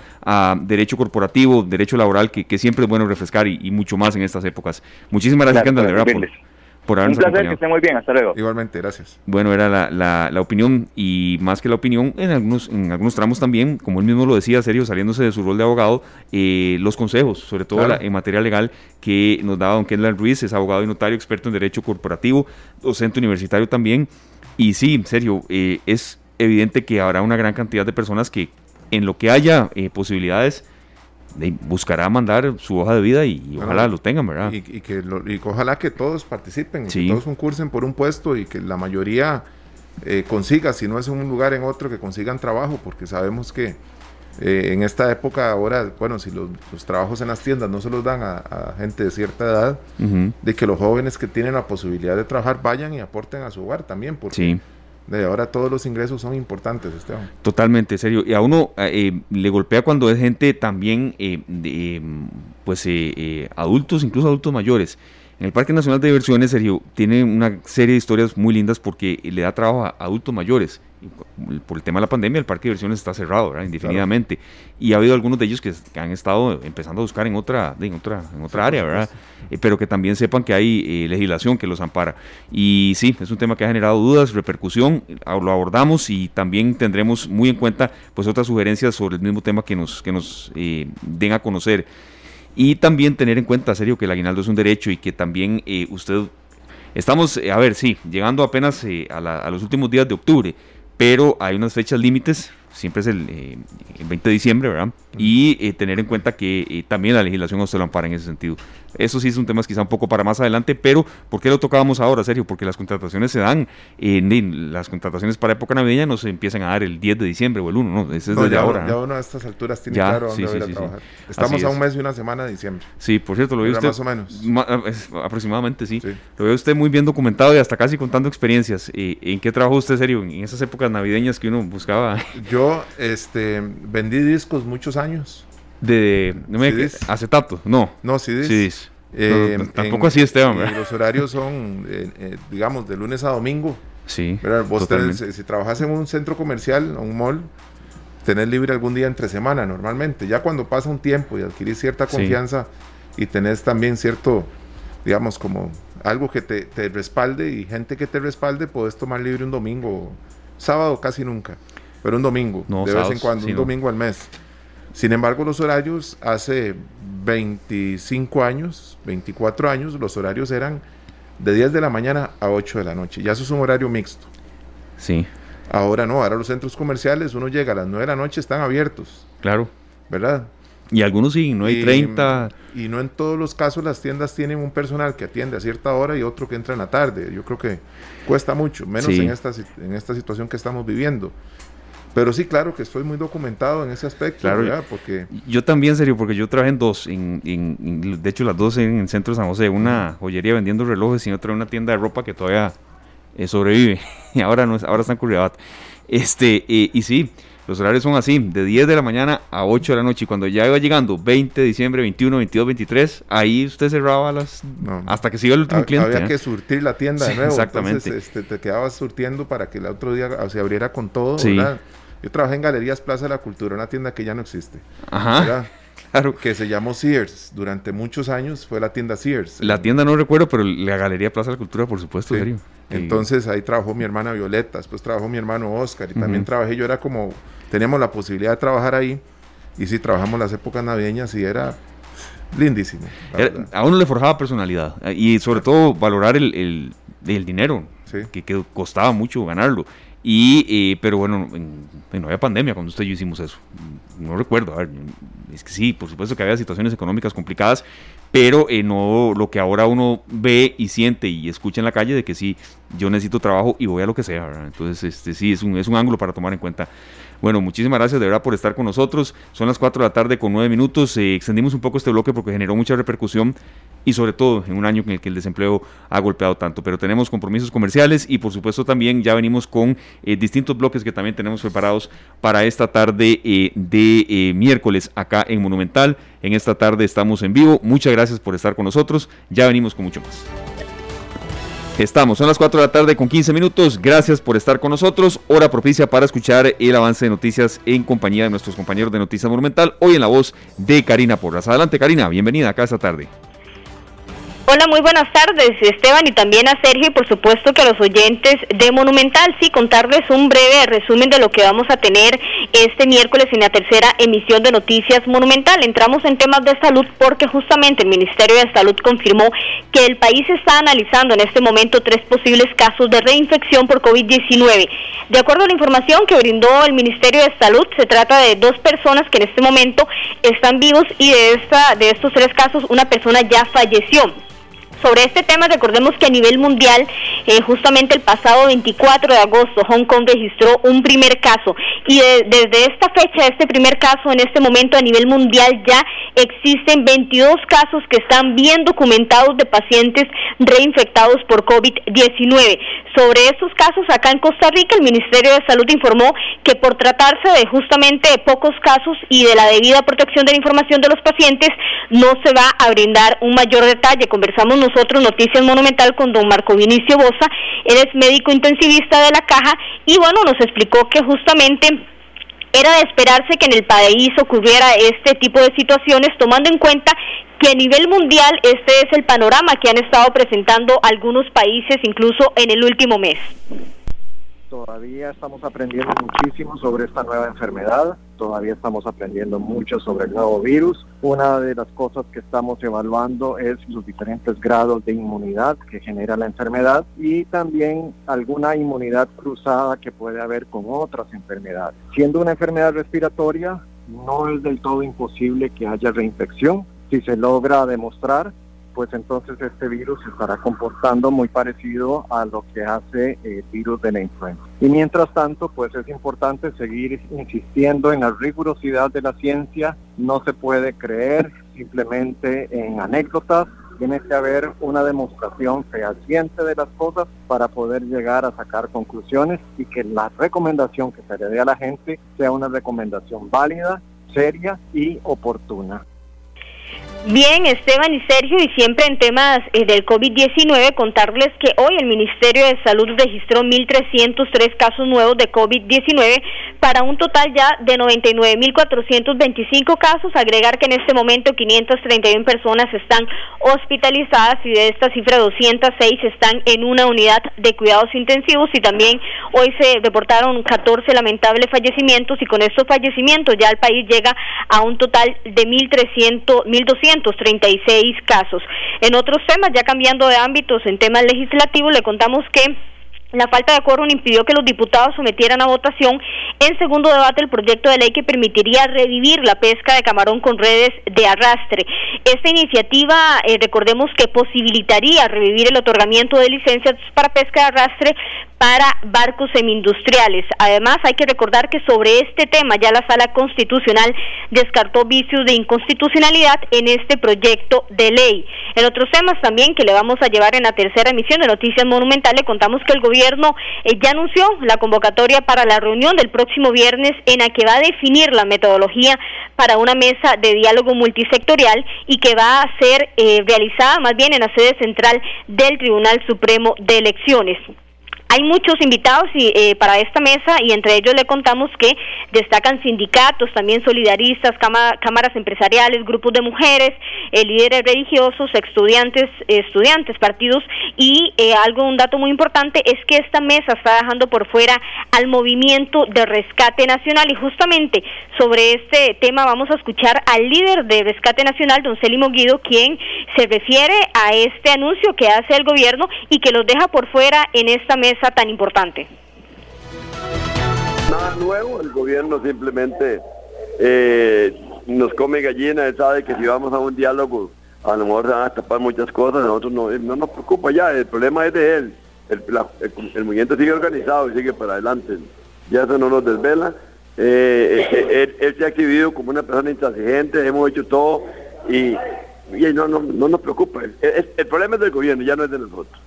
derecho corporativo, derecho laboral que, siempre es bueno refrescar y, mucho más en estas épocas. Muchísimas gracias, Kendall, de verdad por Un placer, que esté muy bien, hasta luego. Igualmente, gracias. Bueno, era la, la, opinión y más que la opinión, en algunos, en algunos tramos también, como él mismo lo decía, serio, saliéndose de su rol de abogado, eh, los consejos, sobre todo en materia legal, que nos daba don Kendall Ruiz, es abogado y notario, experto en derecho corporativo, docente universitario también. Y sí, en serio, eh, es evidente que habrá una gran cantidad de personas que en lo que haya eh, posibilidades, buscará mandar su hoja de vida y, ojalá lo tengan, ¿verdad? Y, que ojalá que todos participen, que todos concursen por un puesto y que la mayoría eh, consiga, si no es en un lugar en otro, que consigan trabajo, porque sabemos que eh, en esta época ahora, bueno, si los, trabajos en las tiendas no se los dan a, gente de cierta edad, de que los jóvenes que tienen la posibilidad de trabajar vayan y aporten a su hogar también, porque... Sí de ahora todos los ingresos son importantes, Esteban. Totalmente, serio. Y a uno eh, le golpea cuando es gente también, eh, de, pues, eh, adultos, incluso adultos mayores. En el Parque Nacional de Diversiones, Sergio, tiene una serie de historias muy lindas porque le da trabajo a adultos mayores por el tema de la pandemia, el parque de diversiones está cerrado, indefinidamente. Y ha habido algunos de ellos que, han estado empezando a buscar en otra, en otra, en otra área, ¿verdad? Eh, pero que también sepan que hay eh, legislación que los ampara. Y sí, es un tema que ha generado dudas, repercusión, lo abordamos y también tendremos muy en cuenta pues otras sugerencias sobre el mismo tema que nos, que nos eh, den a conocer. Y también tener en cuenta, serio, que el aguinaldo es un derecho y que también usted Estamos, a ver, sí, llegando apenas a, a, los últimos días de octubre, pero hay unas fechas límites siempre es el, 20 eh, de diciembre, ¿verdad? Y eh, tener en cuenta que eh, también la legislación no se lo ampara en ese sentido. Eso sí es un tema quizá un poco para más adelante, pero ¿por qué lo tocábamos ahora, Sergio? Porque las contrataciones se dan, en las contrataciones para época navideña no se empiezan a dar el 10 de diciembre o el 1, ¿no? Eso es desde ahora. Ya uno a estas alturas tiene claro dónde sí, sí, a trabajar. Estamos a un mes y una semana de diciembre. Sí, por cierto, lo veo usted. Más o menos. aproximadamente, sí. Lo veo usted muy bien documentado y hasta casi contando experiencias. ¿En qué trabajó usted, Sergio, en esas épocas navideñas que uno buscaba? Yo, este, vendí discos muchos años. De, no acetato, no. No, CDs. Eh, tampoco así, Esteban. Y los horarios son, eh, eh, digamos, de lunes a domingo. Sí. Vos si trabajas en un centro comercial o un mall, tenés libre algún día entre semana normalmente. Ya cuando pasa un tiempo y adquirís cierta confianza y tenés también cierto, digamos, como algo que te, te, respalde y gente que te respalde, podés tomar libre un domingo. Sábado casi nunca pero un domingo, de vez en cuando, un domingo al mes. Sin embargo, los horarios hace 25 años, 24 años, los horarios eran de 10 de la mañana a 8 de la noche. Ya eso es un horario mixto. Sí. Ahora no, ahora los centros comerciales, uno llega a las 9 de la noche, están abiertos. Claro. ¿Verdad? Y algunos sí, no hay 30. Y no en todos los casos las tiendas tienen un personal que atiende a cierta hora y otro que entra en la tarde. Yo creo que cuesta mucho, menos en, esta, en esta situación que estamos viviendo. Pero sí, claro que estoy muy documentado en ese aspecto, claro, Porque... Yo también, serio, porque yo trabajé en dos, en, de hecho las dos en el centro de San José, una joyería vendiendo relojes y otra en una tienda de ropa que todavía eh, sobrevive, (laughs) y ahora, no, ahora está en Curriabat. Este, eh, y sí, los horarios son así, de 10 de la mañana a 8 de la noche, y cuando ya iba llegando 20 de diciembre, 21, 22, 23, ahí usted cerraba las... hasta que siga el último cliente. Había ¿eh? que surtir la tienda de nuevo, exactamente. entonces este, te quedabas surtiendo para que el otro día se abriera con todo, ¿verdad? Yo trabajé en Galerías Plaza de la Cultura, una tienda que ya no existe. Ajá. (laughs) Claro. Que se llamó Sears. Durante muchos años fue la tienda Sears. La tienda no recuerdo, pero la Galería Plaza de la Cultura, por supuesto, serio. Entonces ahí trabajó mi hermana Violeta, después trabajó mi hermano Oscar y también trabajé. Yo era como, teníamos la posibilidad de trabajar ahí y sí, trabajamos las épocas navideñas y era lindísimo. a uno le forjaba personalidad y sobre todo valorar el, el, dinero, que, que, costaba mucho ganarlo. Y, eh, pero bueno, no había pandemia cuando usted y yo hicimos eso. No recuerdo, a ver, es que sí, por supuesto que había situaciones económicas complicadas, pero eh, no lo que ahora uno ve y siente y escucha en la calle de que sí, yo necesito trabajo y voy a lo que sea. Entonces, este sí, es un, es un ángulo para tomar en cuenta. Bueno, muchísimas gracias de verdad por estar con nosotros. Son las 4 de la tarde con 9 minutos. Eh, extendimos un poco este bloque porque generó mucha repercusión y sobre todo en un año en el que el desempleo ha golpeado tanto. Pero tenemos compromisos comerciales y por supuesto también ya venimos con eh, distintos bloques que también tenemos preparados para esta tarde eh, de miércoles acá en Monumental. En esta tarde estamos en vivo. Muchas gracias por estar con nosotros. Ya venimos con mucho más. Estamos, son las 4 de la tarde con 15 minutos. Gracias por estar con nosotros. Hora propicia para escuchar el avance de noticias en compañía de nuestros compañeros de Noticias Monumental. Hoy en la voz de Karina Porras. Adelante, Karina. Bienvenida acá esta tarde. Hola, muy buenas tardes, Esteban, y también a Sergio, y por supuesto que a los oyentes de Monumental, sí, contarles un breve resumen de lo que vamos a tener este miércoles en la tercera emisión de Noticias Monumental. Entramos en temas de salud porque justamente el Ministerio de Salud confirmó que el país está analizando en este momento tres posibles casos de reinfección por COVID-19. De acuerdo a la información que brindó el Ministerio de Salud, se trata de dos personas que en este momento están vivos y de, esta, de estos tres casos una persona ya falleció sobre este tema, recordemos que a nivel mundial, eh, justamente el pasado 24 de agosto, Hong Kong registró un primer caso y desde esta fecha, este primer caso, en este momento a nivel mundial ya existen 22 casos que están bien documentados de pacientes reinfectados por COVID-19. Sobre estos casos, acá en Costa Rica, el Ministerio de Salud informó que por tratarse de justamente pocos casos y de la debida protección de la información de los pacientes, no se va a brindar un mayor detalle. Conversamos nosotros, Noticias Monumental, con don Marco Vinicio Rosa. Él es médico intensivista de la caja y bueno, nos explicó que justamente era de esperarse que en el país ocurriera este tipo de situaciones, tomando en cuenta que a nivel mundial este es el panorama que han estado presentando algunos países incluso en el último mes. Todavía estamos aprendiendo muchísimo sobre esta nueva enfermedad, todavía estamos aprendiendo mucho sobre el nuevo virus. Una de las cosas que estamos evaluando es los diferentes grados de inmunidad que genera la enfermedad y también alguna inmunidad cruzada que puede haber con otras enfermedades. Siendo una enfermedad respiratoria, no es del todo imposible que haya reinfección. Si se logra demostrar, pues entonces este virus se estará comportando muy parecido a lo que hace el virus de la influenza. Y mientras tanto, pues es importante seguir insistiendo en la rigurosidad de la ciencia, no se puede creer simplemente en anécdotas, tiene que haber una demostración fehaciente de las cosas para poder llegar a sacar conclusiones y que la recomendación que se le dé a la gente sea una recomendación válida, seria y oportuna. Bien, Esteban y Sergio, y siempre en temas eh, del COVID-19, contarles que hoy el Ministerio de Salud registró 1.303 casos nuevos de COVID-19 para un total ya de 99.425 casos. Agregar que en este momento 531 personas están hospitalizadas y de esta cifra 206 están en una unidad de cuidados intensivos y también hoy se reportaron 14 lamentables fallecimientos y con estos fallecimientos ya el país llega a un total de 1.300, 1.200 236 casos. En otros temas, ya cambiando de ámbitos, en temas legislativos, le contamos que la falta de quórum impidió que los diputados sometieran a votación en segundo debate el proyecto de ley que permitiría revivir la pesca de camarón con redes de arrastre. Esta iniciativa, eh, recordemos que posibilitaría revivir el otorgamiento de licencias para pesca de arrastre para barcos semi-industriales. Además, hay que recordar que sobre este tema ya la Sala Constitucional descartó vicios de inconstitucionalidad en este proyecto de ley. En otros temas también que le vamos a llevar en la tercera emisión de Noticias Monumentales, contamos que el gobierno eh, ya anunció la convocatoria para la reunión del próximo viernes en la que va a definir la metodología para una mesa de diálogo multisectorial y que va a ser eh, realizada más bien en la sede central del Tribunal Supremo de Elecciones. Hay muchos invitados y, eh, para esta mesa y entre ellos le contamos que destacan sindicatos, también solidaristas, cámaras empresariales, grupos de mujeres, eh, líderes religiosos, estudiantes, estudiantes, partidos. Y eh, algo, un dato muy importante es que esta mesa está dejando por fuera al movimiento de rescate nacional. Y justamente sobre este tema vamos a escuchar al líder de rescate nacional, don Celimo Guido, quien se refiere a este anuncio que hace el gobierno y que los deja por fuera en esta mesa tan importante? Nada nuevo, el gobierno simplemente eh, nos come gallina, sabe que si vamos a un diálogo a lo mejor se van a tapar muchas cosas, nosotros no, no nos preocupa ya, el problema es de él, el, movimiento sigue organizado y sigue para adelante, ya eso no nos desvela, eh, eh, él, se ha exhibido como una persona intransigente, hemos hecho todo y, no, no, no, nos preocupa, el problema es del gobierno, ya no es de nosotros.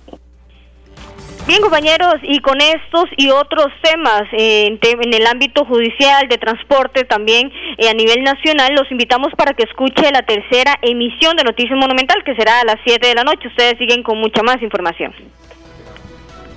Bien, compañeros, y con estos y otros temas eh, en, el ámbito judicial, de transporte, también eh, a nivel nacional, los invitamos para que escuche la tercera emisión de Noticias Monumental, que será a las 7 de la noche. Ustedes siguen con mucha más información.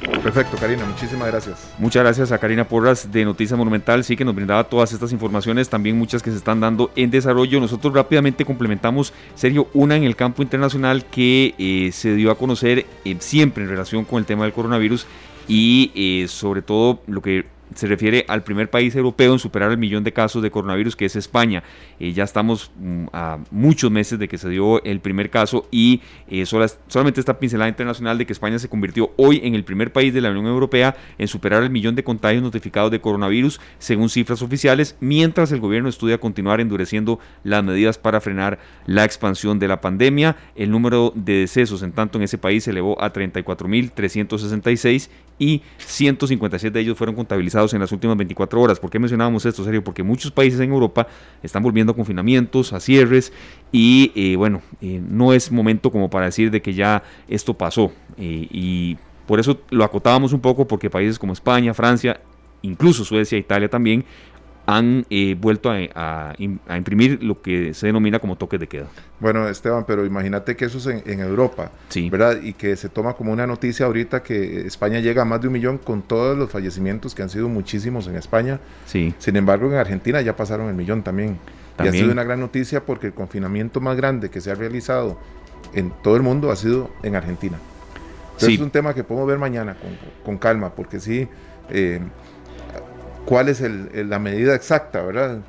Perfecto, Karina, muchísimas gracias. Muchas gracias a Karina Porras de Noticias Monumental, sí que nos brindaba todas estas informaciones, también muchas que se están dando en desarrollo. Nosotros rápidamente complementamos, Sergio, una en el campo internacional que eh, se dio a conocer eh, siempre en relación con el tema del coronavirus y eh, sobre todo lo que se refiere al primer país europeo en superar el millón de casos de coronavirus, que es España. Eh, ya estamos mm, a muchos meses de que se dio el primer caso y eh, solamente esta pincelada internacional de que España se convirtió hoy en el primer país de la Unión Europea en superar el millón de contagios notificados de coronavirus, según cifras oficiales, mientras el gobierno estudia continuar endureciendo las medidas para frenar la expansión de la pandemia. El número de decesos, en tanto, en ese país se elevó a 34.366 y 157 de ellos fueron contabilizados en las últimas 24 horas. ¿Por qué mencionábamos esto, serio? Porque muchos países en Europa están volviendo a confinamientos, a cierres y eh, bueno, eh, no es momento como para decir de que ya esto pasó eh, y por eso lo acotábamos un poco porque países como España, Francia, incluso Suecia, Italia también han eh, vuelto a, imprimir lo que se denomina como toques de queda. Bueno, Esteban, pero imagínate que eso es en, Europa, sí. ¿verdad? Y que se toma como una noticia ahorita que España llega a más de un millón con todos los fallecimientos que han sido muchísimos en España. Sí. Sin embargo, en Argentina ya pasaron el millón también. Y ha sido una gran noticia porque el confinamiento más grande que se ha realizado en todo el mundo ha sido en Argentina. sí. Es un tema que podemos ver mañana con, calma, porque sí, eh, cuál es la medida exacta, ¿verdad?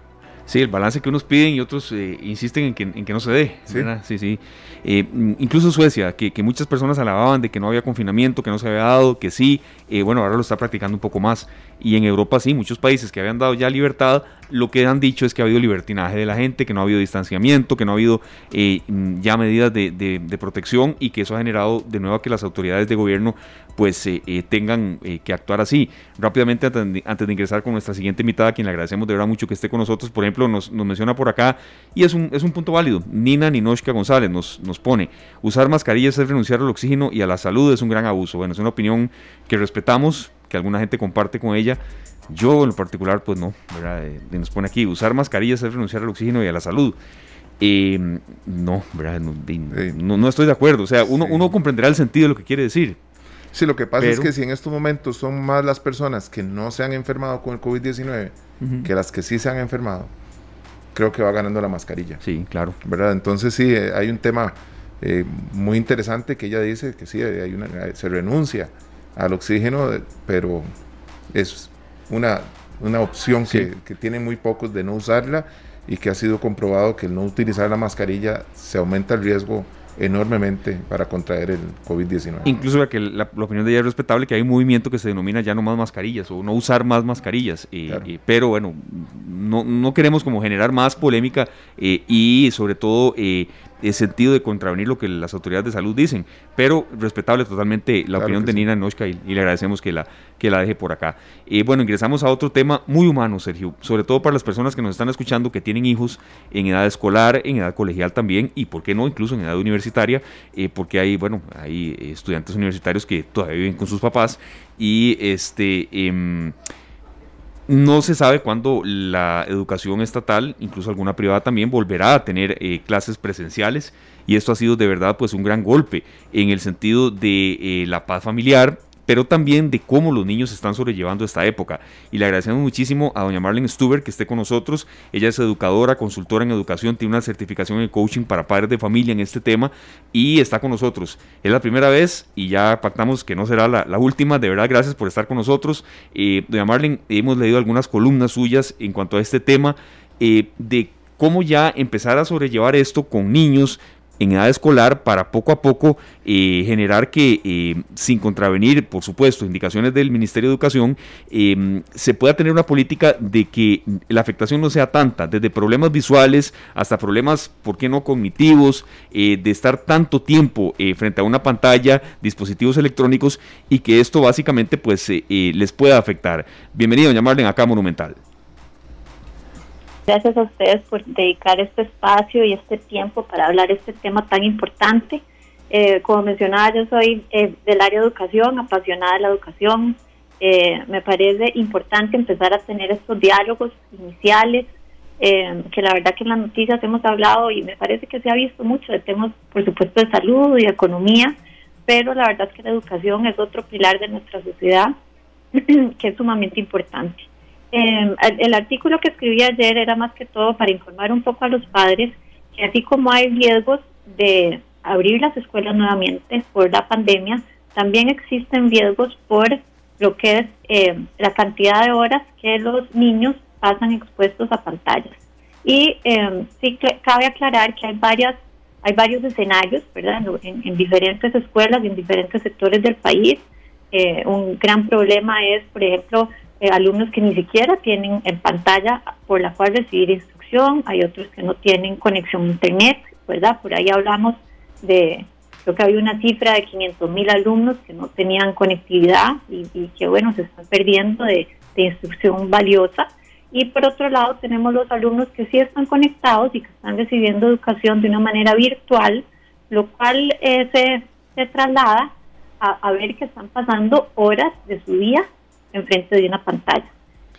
Sí, el balance que unos piden y otros eh, insisten en que, en que, no se dé. Sí, sí. sí. Eh, incluso Suecia, que, que, muchas personas alababan de que no había confinamiento, que no se había dado, que sí, eh, bueno, ahora lo está practicando un poco más. Y en Europa sí, muchos países que habían dado ya libertad, lo que han dicho es que ha habido libertinaje de la gente, que no ha habido distanciamiento, que no ha habido ya medidas de, de, protección y que eso ha generado de nuevo que las autoridades de gobierno pues tengan que actuar así. Rápidamente, antes de ingresar con nuestra siguiente invitada, a quien le agradecemos de verdad mucho que esté con nosotros, por ejemplo, nos, menciona por acá, y es un, es un punto válido. Nina Ninoshka González nos, nos pone, usar mascarillas es renunciar al oxígeno y a la salud es un gran abuso. Bueno, es una opinión que respetamos, que alguna gente comparte con ella. Yo en lo particular, pues no, ¿verdad? Eh, nos pone aquí, usar mascarillas es renunciar al oxígeno y a la salud. Eh, no, ¿verdad? No, no, estoy de acuerdo. O sea, uno, uno comprenderá el sentido de lo que quiere decir. Sí, lo que pasa es que si en estos momentos son más las personas que no se han enfermado con el COVID-19 que las que sí se han enfermado, creo que va ganando la mascarilla. Sí, claro. ¿Verdad? Entonces sí, eh, hay un tema eh, muy interesante que ella dice que sí, hay una, se renuncia al oxígeno, pero es una, una opción que, que tienen muy pocos de no usarla y que ha sido comprobado que el no utilizar la mascarilla se aumenta el riesgo enormemente para contraer el COVID-19. Incluso que la, opinión de ella es respetable, que hay un movimiento que se denomina ya no más mascarillas o no usar más mascarillas, eh, pero bueno, no, no, queremos como generar más polémica eh, y sobre todo eh, el sentido de contravenir lo que las autoridades de salud dicen, pero respetable totalmente la opinión de Nina Noshka y, le agradecemos que la, que la deje por acá. Y bueno, ingresamos a otro tema muy humano, Sergio, sobre todo para las personas que nos están escuchando que tienen hijos en edad escolar, en edad colegial también, y por qué no, incluso en edad universitaria, eh, porque hay, bueno, hay estudiantes universitarios que todavía viven con sus papás y este... No se sabe cuándo la educación estatal, incluso alguna privada también, volverá a tener eh, clases presenciales. Y esto ha sido de verdad pues un gran golpe en el sentido de eh, la paz familiar, pero también de cómo los niños están sobrellevando esta época. Y le agradecemos muchísimo a doña Marlene Stuber que esté con nosotros. Ella es educadora, consultora en educación, tiene una certificación en coaching para padres de familia en este tema y está con nosotros. Es la primera vez y ya pactamos que no será la, última. De verdad, gracias por estar con nosotros. Eh, doña Marlene, hemos leído algunas columnas suyas en cuanto a este tema eh, de cómo ya empezar a sobrellevar esto con niños, en edad escolar para poco a poco eh, generar que, eh, sin contravenir, por supuesto, indicaciones del Ministerio de Educación, em, se pueda tener una política de que la afectación no sea tanta, desde problemas visuales hasta problemas, ¿por qué no cognitivos, eh, de estar tanto tiempo frente a una pantalla, dispositivos electrónicos y que esto básicamente pues les pueda afectar. Bienvenido, llamarle acá Monumental. Gracias a ustedes por dedicar este espacio y este tiempo para hablar este tema tan importante. Eh, como mencionaba, yo soy eh, del área de educación, apasionada de la educación. Eh, me parece importante empezar a tener estos diálogos iniciales, que la verdad que en las noticias hemos hablado y me parece que se ha visto mucho de temas, por supuesto, de salud y economía, pero la verdad es que la educación es otro pilar de nuestra sociedad (clears throat) que es sumamente importante. Eh, el, artículo que escribí ayer era más que todo para informar un poco a los padres que así como hay riesgos de abrir las escuelas nuevamente por la pandemia, también existen riesgos por lo que es eh, la cantidad de horas que los niños pasan expuestos a pantallas. Y eh, sí cabe aclarar que hay varias hay varios escenarios, ¿verdad? En, en diferentes escuelas, en diferentes sectores del país. Eh, un gran problema es, por ejemplo, eh, alumnos que ni siquiera tienen en pantalla por la cual recibir instrucción, hay otros que no tienen conexión a internet, ¿verdad? Por ahí hablamos de, creo que había una cifra de 500 mil alumnos que no tenían conectividad y, que, bueno, se están perdiendo de, instrucción valiosa. Y por otro lado tenemos los alumnos que sí están conectados y que están recibiendo educación de una manera virtual, lo cual eh, se, traslada a ver que están pasando horas de su día enfrente de una pantalla.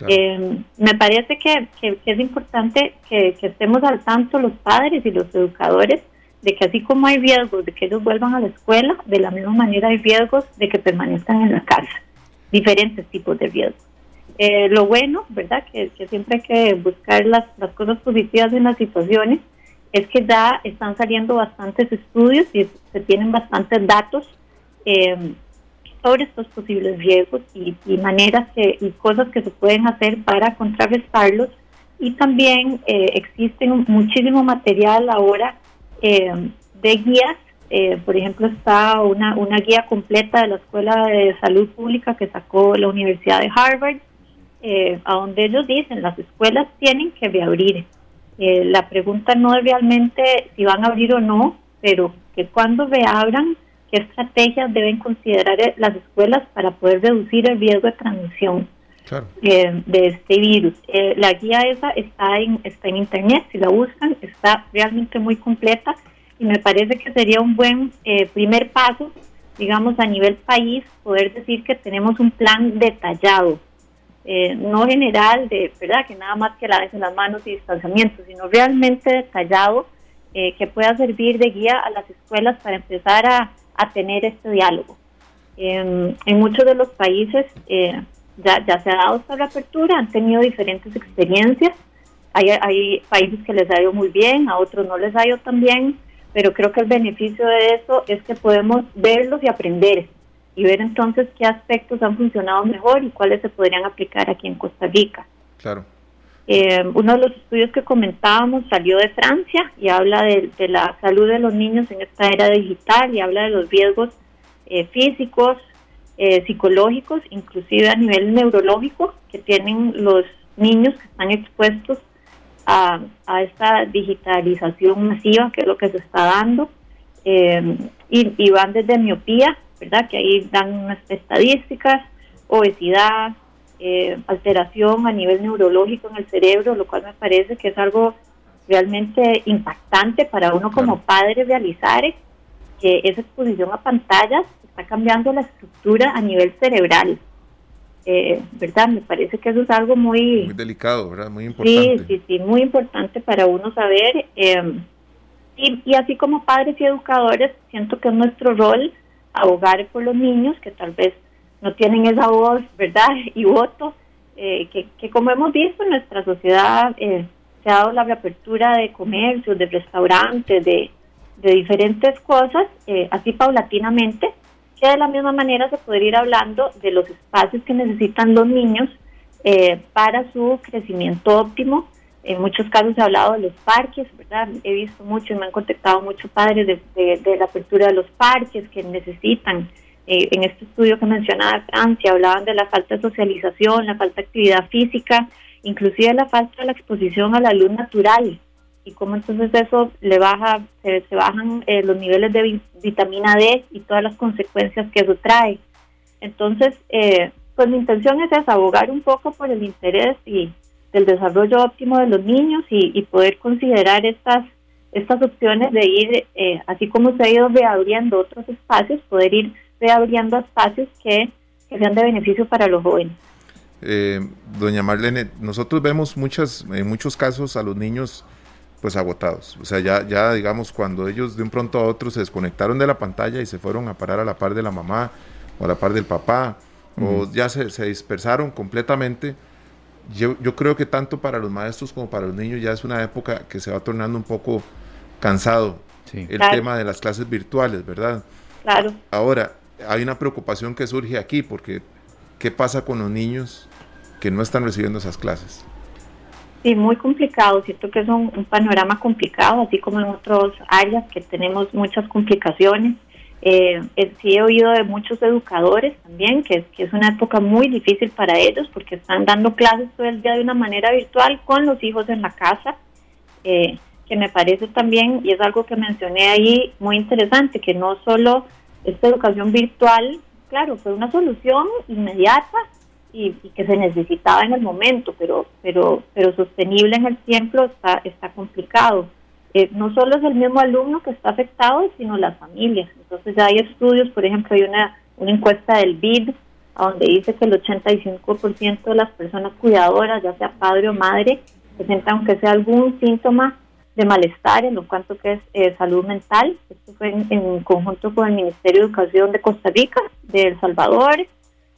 Eh, me parece que, es importante que, estemos al tanto los padres y los educadores de que así como hay riesgos de que ellos vuelvan a la escuela, de la misma manera hay riesgos de que permanezcan en la casa, diferentes tipos de riesgos. Eh, lo bueno, ¿verdad? Que, siempre hay que buscar las, cosas positivas en las situaciones, es que ya están saliendo bastantes estudios y se tienen bastantes datos eh, sobre estos posibles riesgos y, maneras y cosas que se pueden hacer para contrarrestarlos. Y también eh, muchísimo material ahora eh, de guías. Eh, por ejemplo, está una, una guía completa de la Escuela de Salud Pública que sacó la Universidad de Harvard, a donde ellos dicen las escuelas tienen que reabrir. la pregunta no es realmente si van a abrir o no, pero que cuando reabran qué estrategias deben considerar eh, las escuelas para poder reducir el riesgo de transmisión eh, de este virus. Eh, la guía esa está en, está en internet, si la buscan, está realmente muy completa y me parece que sería un buen primer paso, digamos, a nivel país, poder decir que tenemos un plan detallado. no general de verdad que nada más que lavarse las manos y distanciamiento, sino realmente detallado que pueda servir de guía a las escuelas para empezar a, a tener este diálogo. en muchos de los países eh, ya, ya se ha dado esta reapertura, han tenido diferentes experiencias. Hay, hay países que les ha ido muy bien, a otros no les ha ido tan bien, pero creo que el beneficio de eso es que podemos verlos y aprender y ver entonces qué aspectos han funcionado mejor y cuáles se podrían aplicar aquí en Costa Rica. Claro. Eh, uno de los estudios que comentábamos salió de Francia y habla de, la salud de los niños en esta era digital y habla de los riesgos eh, físicos, eh, psicológicos, inclusive a nivel neurológico que tienen los niños que están expuestos a, esta digitalización masiva que es lo que se está dando y, y van desde miopía, ¿verdad? Que ahí dan unas estadísticas, obesidad, eh, alteración a nivel neurológico en el cerebro, lo cual me parece que es algo realmente impactante para uno como padre realizar que esa exposición a pantallas está cambiando la estructura a nivel cerebral. Eh, ¿Verdad? Me parece que eso es algo muy... Muy delicado, ¿verdad? Muy importante. Sí, sí, sí, muy importante para uno saber. Eh, y, y así como padres y educadores, siento que es nuestro rol abogar por los niños que tal vez no tienen esa voz, ¿verdad? (laughs) Y voto, eh, que, como hemos visto en nuestra sociedad eh, se ha dado la reapertura de comercios, de restaurantes, de, diferentes cosas, eh, así paulatinamente, que de la misma manera se podría ir hablando de los espacios que necesitan los niños para su crecimiento óptimo. En muchos casos se ha hablado de los parques, ¿verdad? He visto mucho y me han contactado muchos padres de, de la apertura de los parques que necesitan eh, en este estudio que mencionaba Francia, hablaban de la falta de socialización, la falta de actividad física, inclusive la falta de la exposición a la luz natural y cómo entonces eso le baja, se, bajan eh, los niveles de vitamina D y todas las consecuencias que eso trae. Entonces, eh, pues mi intención es esa, un poco por el interés y del desarrollo óptimo de los niños y, y poder considerar estas estas opciones de ir, así como se ha ido reabriendo otros espacios, poder ir abriendo espacios que, sean de beneficio para los jóvenes. Eh, doña Marlene, nosotros vemos muchas, en muchos casos a los niños pues agotados. O sea, ya, ya digamos, cuando ellos de un pronto a otro se desconectaron de la pantalla y se fueron a parar a la par de la mamá o a la par del papá, o ya se, dispersaron completamente. Yo, yo, creo que tanto para los maestros como para los niños ya es una época que se va tornando un poco cansado el tema de las clases virtuales, ¿verdad? Claro. Ahora, hay una preocupación que surge aquí, porque ¿qué pasa con los niños que no están recibiendo esas clases? Sí, muy complicado, siento que es un, panorama complicado, así como en otras áreas que tenemos muchas complicaciones. Eh, sí he oído de muchos educadores también que, que, es una época muy difícil para ellos porque están dando clases todo el día de una manera virtual con los hijos en la casa, eh, que me parece también, y es algo que mencioné ahí, muy interesante, que no solo esta educación virtual, claro, fue una solución inmediata y, que se necesitaba en el momento, pero, pero, pero sostenible en el tiempo está, está complicado. Eh, no solo es el mismo alumno que está afectado, sino las familias. Entonces ya hay estudios, por ejemplo, hay una, una encuesta del BID donde dice que el 85% de las personas cuidadoras, ya sea padre o madre, presentan aunque sea algún síntoma de malestar en lo cuanto que es eh, salud mental. Esto fue en, conjunto con el Ministerio de Educación de Costa Rica, de El Salvador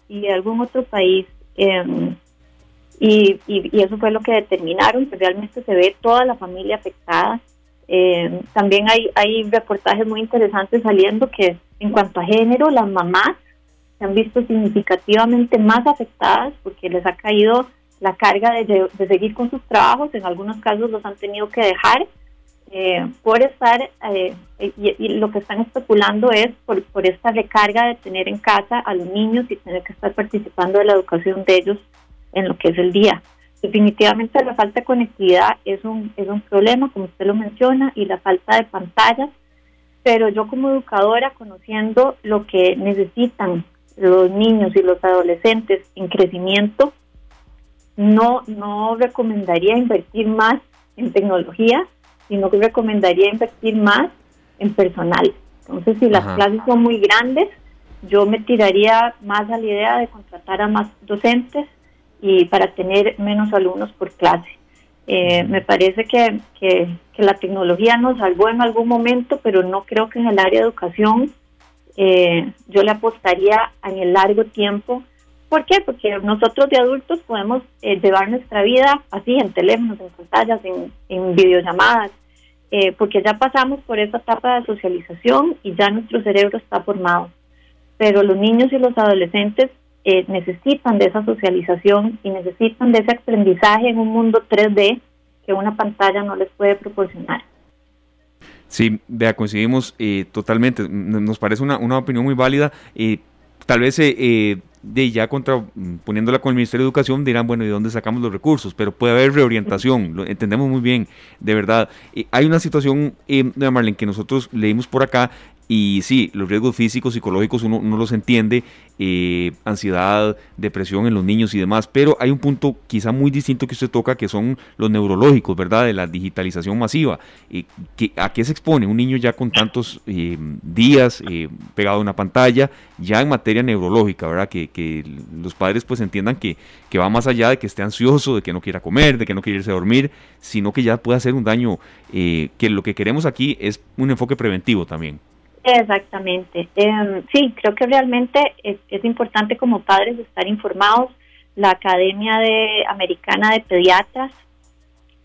y de algún otro país. Em, y, y, eso fue lo que determinaron, que realmente se ve toda la familia afectada. Em, también hay, hay reportajes muy interesantes saliendo que en cuanto a género, las mamás se han visto significativamente más afectadas porque les ha caído la carga de, seguir con sus trabajos, en algunos casos los han tenido que dejar eh, por estar, eh, y, lo que están especulando es por, por esta recarga de tener en casa a los niños y tener que estar participando de la educación de ellos en lo que es el día. Definitivamente la falta de conectividad es un, es un problema, como usted lo menciona, y la falta de pantallas, pero yo como educadora, conociendo lo que necesitan los niños y los adolescentes en crecimiento, no, no recomendaría invertir más en tecnología, sino que recomendaría invertir más en personal. Entonces, si las clases son muy grandes, yo me tiraría más a la idea de contratar a más docentes y para tener menos alumnos por clase. Eh, me parece que, que, la tecnología nos salvó en algún momento, pero no creo que en el área de educación eh, yo le apostaría en el largo tiempo ¿Por qué? Porque nosotros de adultos podemos eh, llevar nuestra vida así, en teléfonos, en pantallas, en, videollamadas, eh, porque ya pasamos por esa etapa de socialización y ya nuestro cerebro está formado. Pero los niños y los adolescentes eh, necesitan de esa socialización y necesitan de ese aprendizaje en un mundo 3D que una pantalla no les puede proporcionar. Sí, vea, coincidimos totalmente. Nos parece una, una opinión muy válida. tal vez de ya contra, poniéndola con el Ministerio de Educación, dirán, bueno, ¿y dónde sacamos los recursos? Pero puede haber reorientación, lo entendemos muy bien, de verdad. hay una situación, eh, Marlene, que nosotros leímos por acá y sí, los riesgos físicos, psicológicos, uno, no los entiende, eh, ansiedad, depresión en los niños y demás, pero hay un punto quizá muy distinto que usted toca, que son los neurológicos, ¿verdad? De la digitalización masiva. Eh, que, ¿A qué se expone un niño ya con tantos eh, días pegado a una pantalla, ya en materia neurológica, ¿verdad? Que, que los padres pues entiendan que, que va más allá de que esté ansioso, de que no quiera comer, de que no quiera irse a dormir, sino que ya puede hacer un daño, que lo que queremos aquí es un enfoque preventivo también. Exactamente. Em, sí, creo que realmente es, importante como padres estar informados. La Academia de Americana de Pediatras,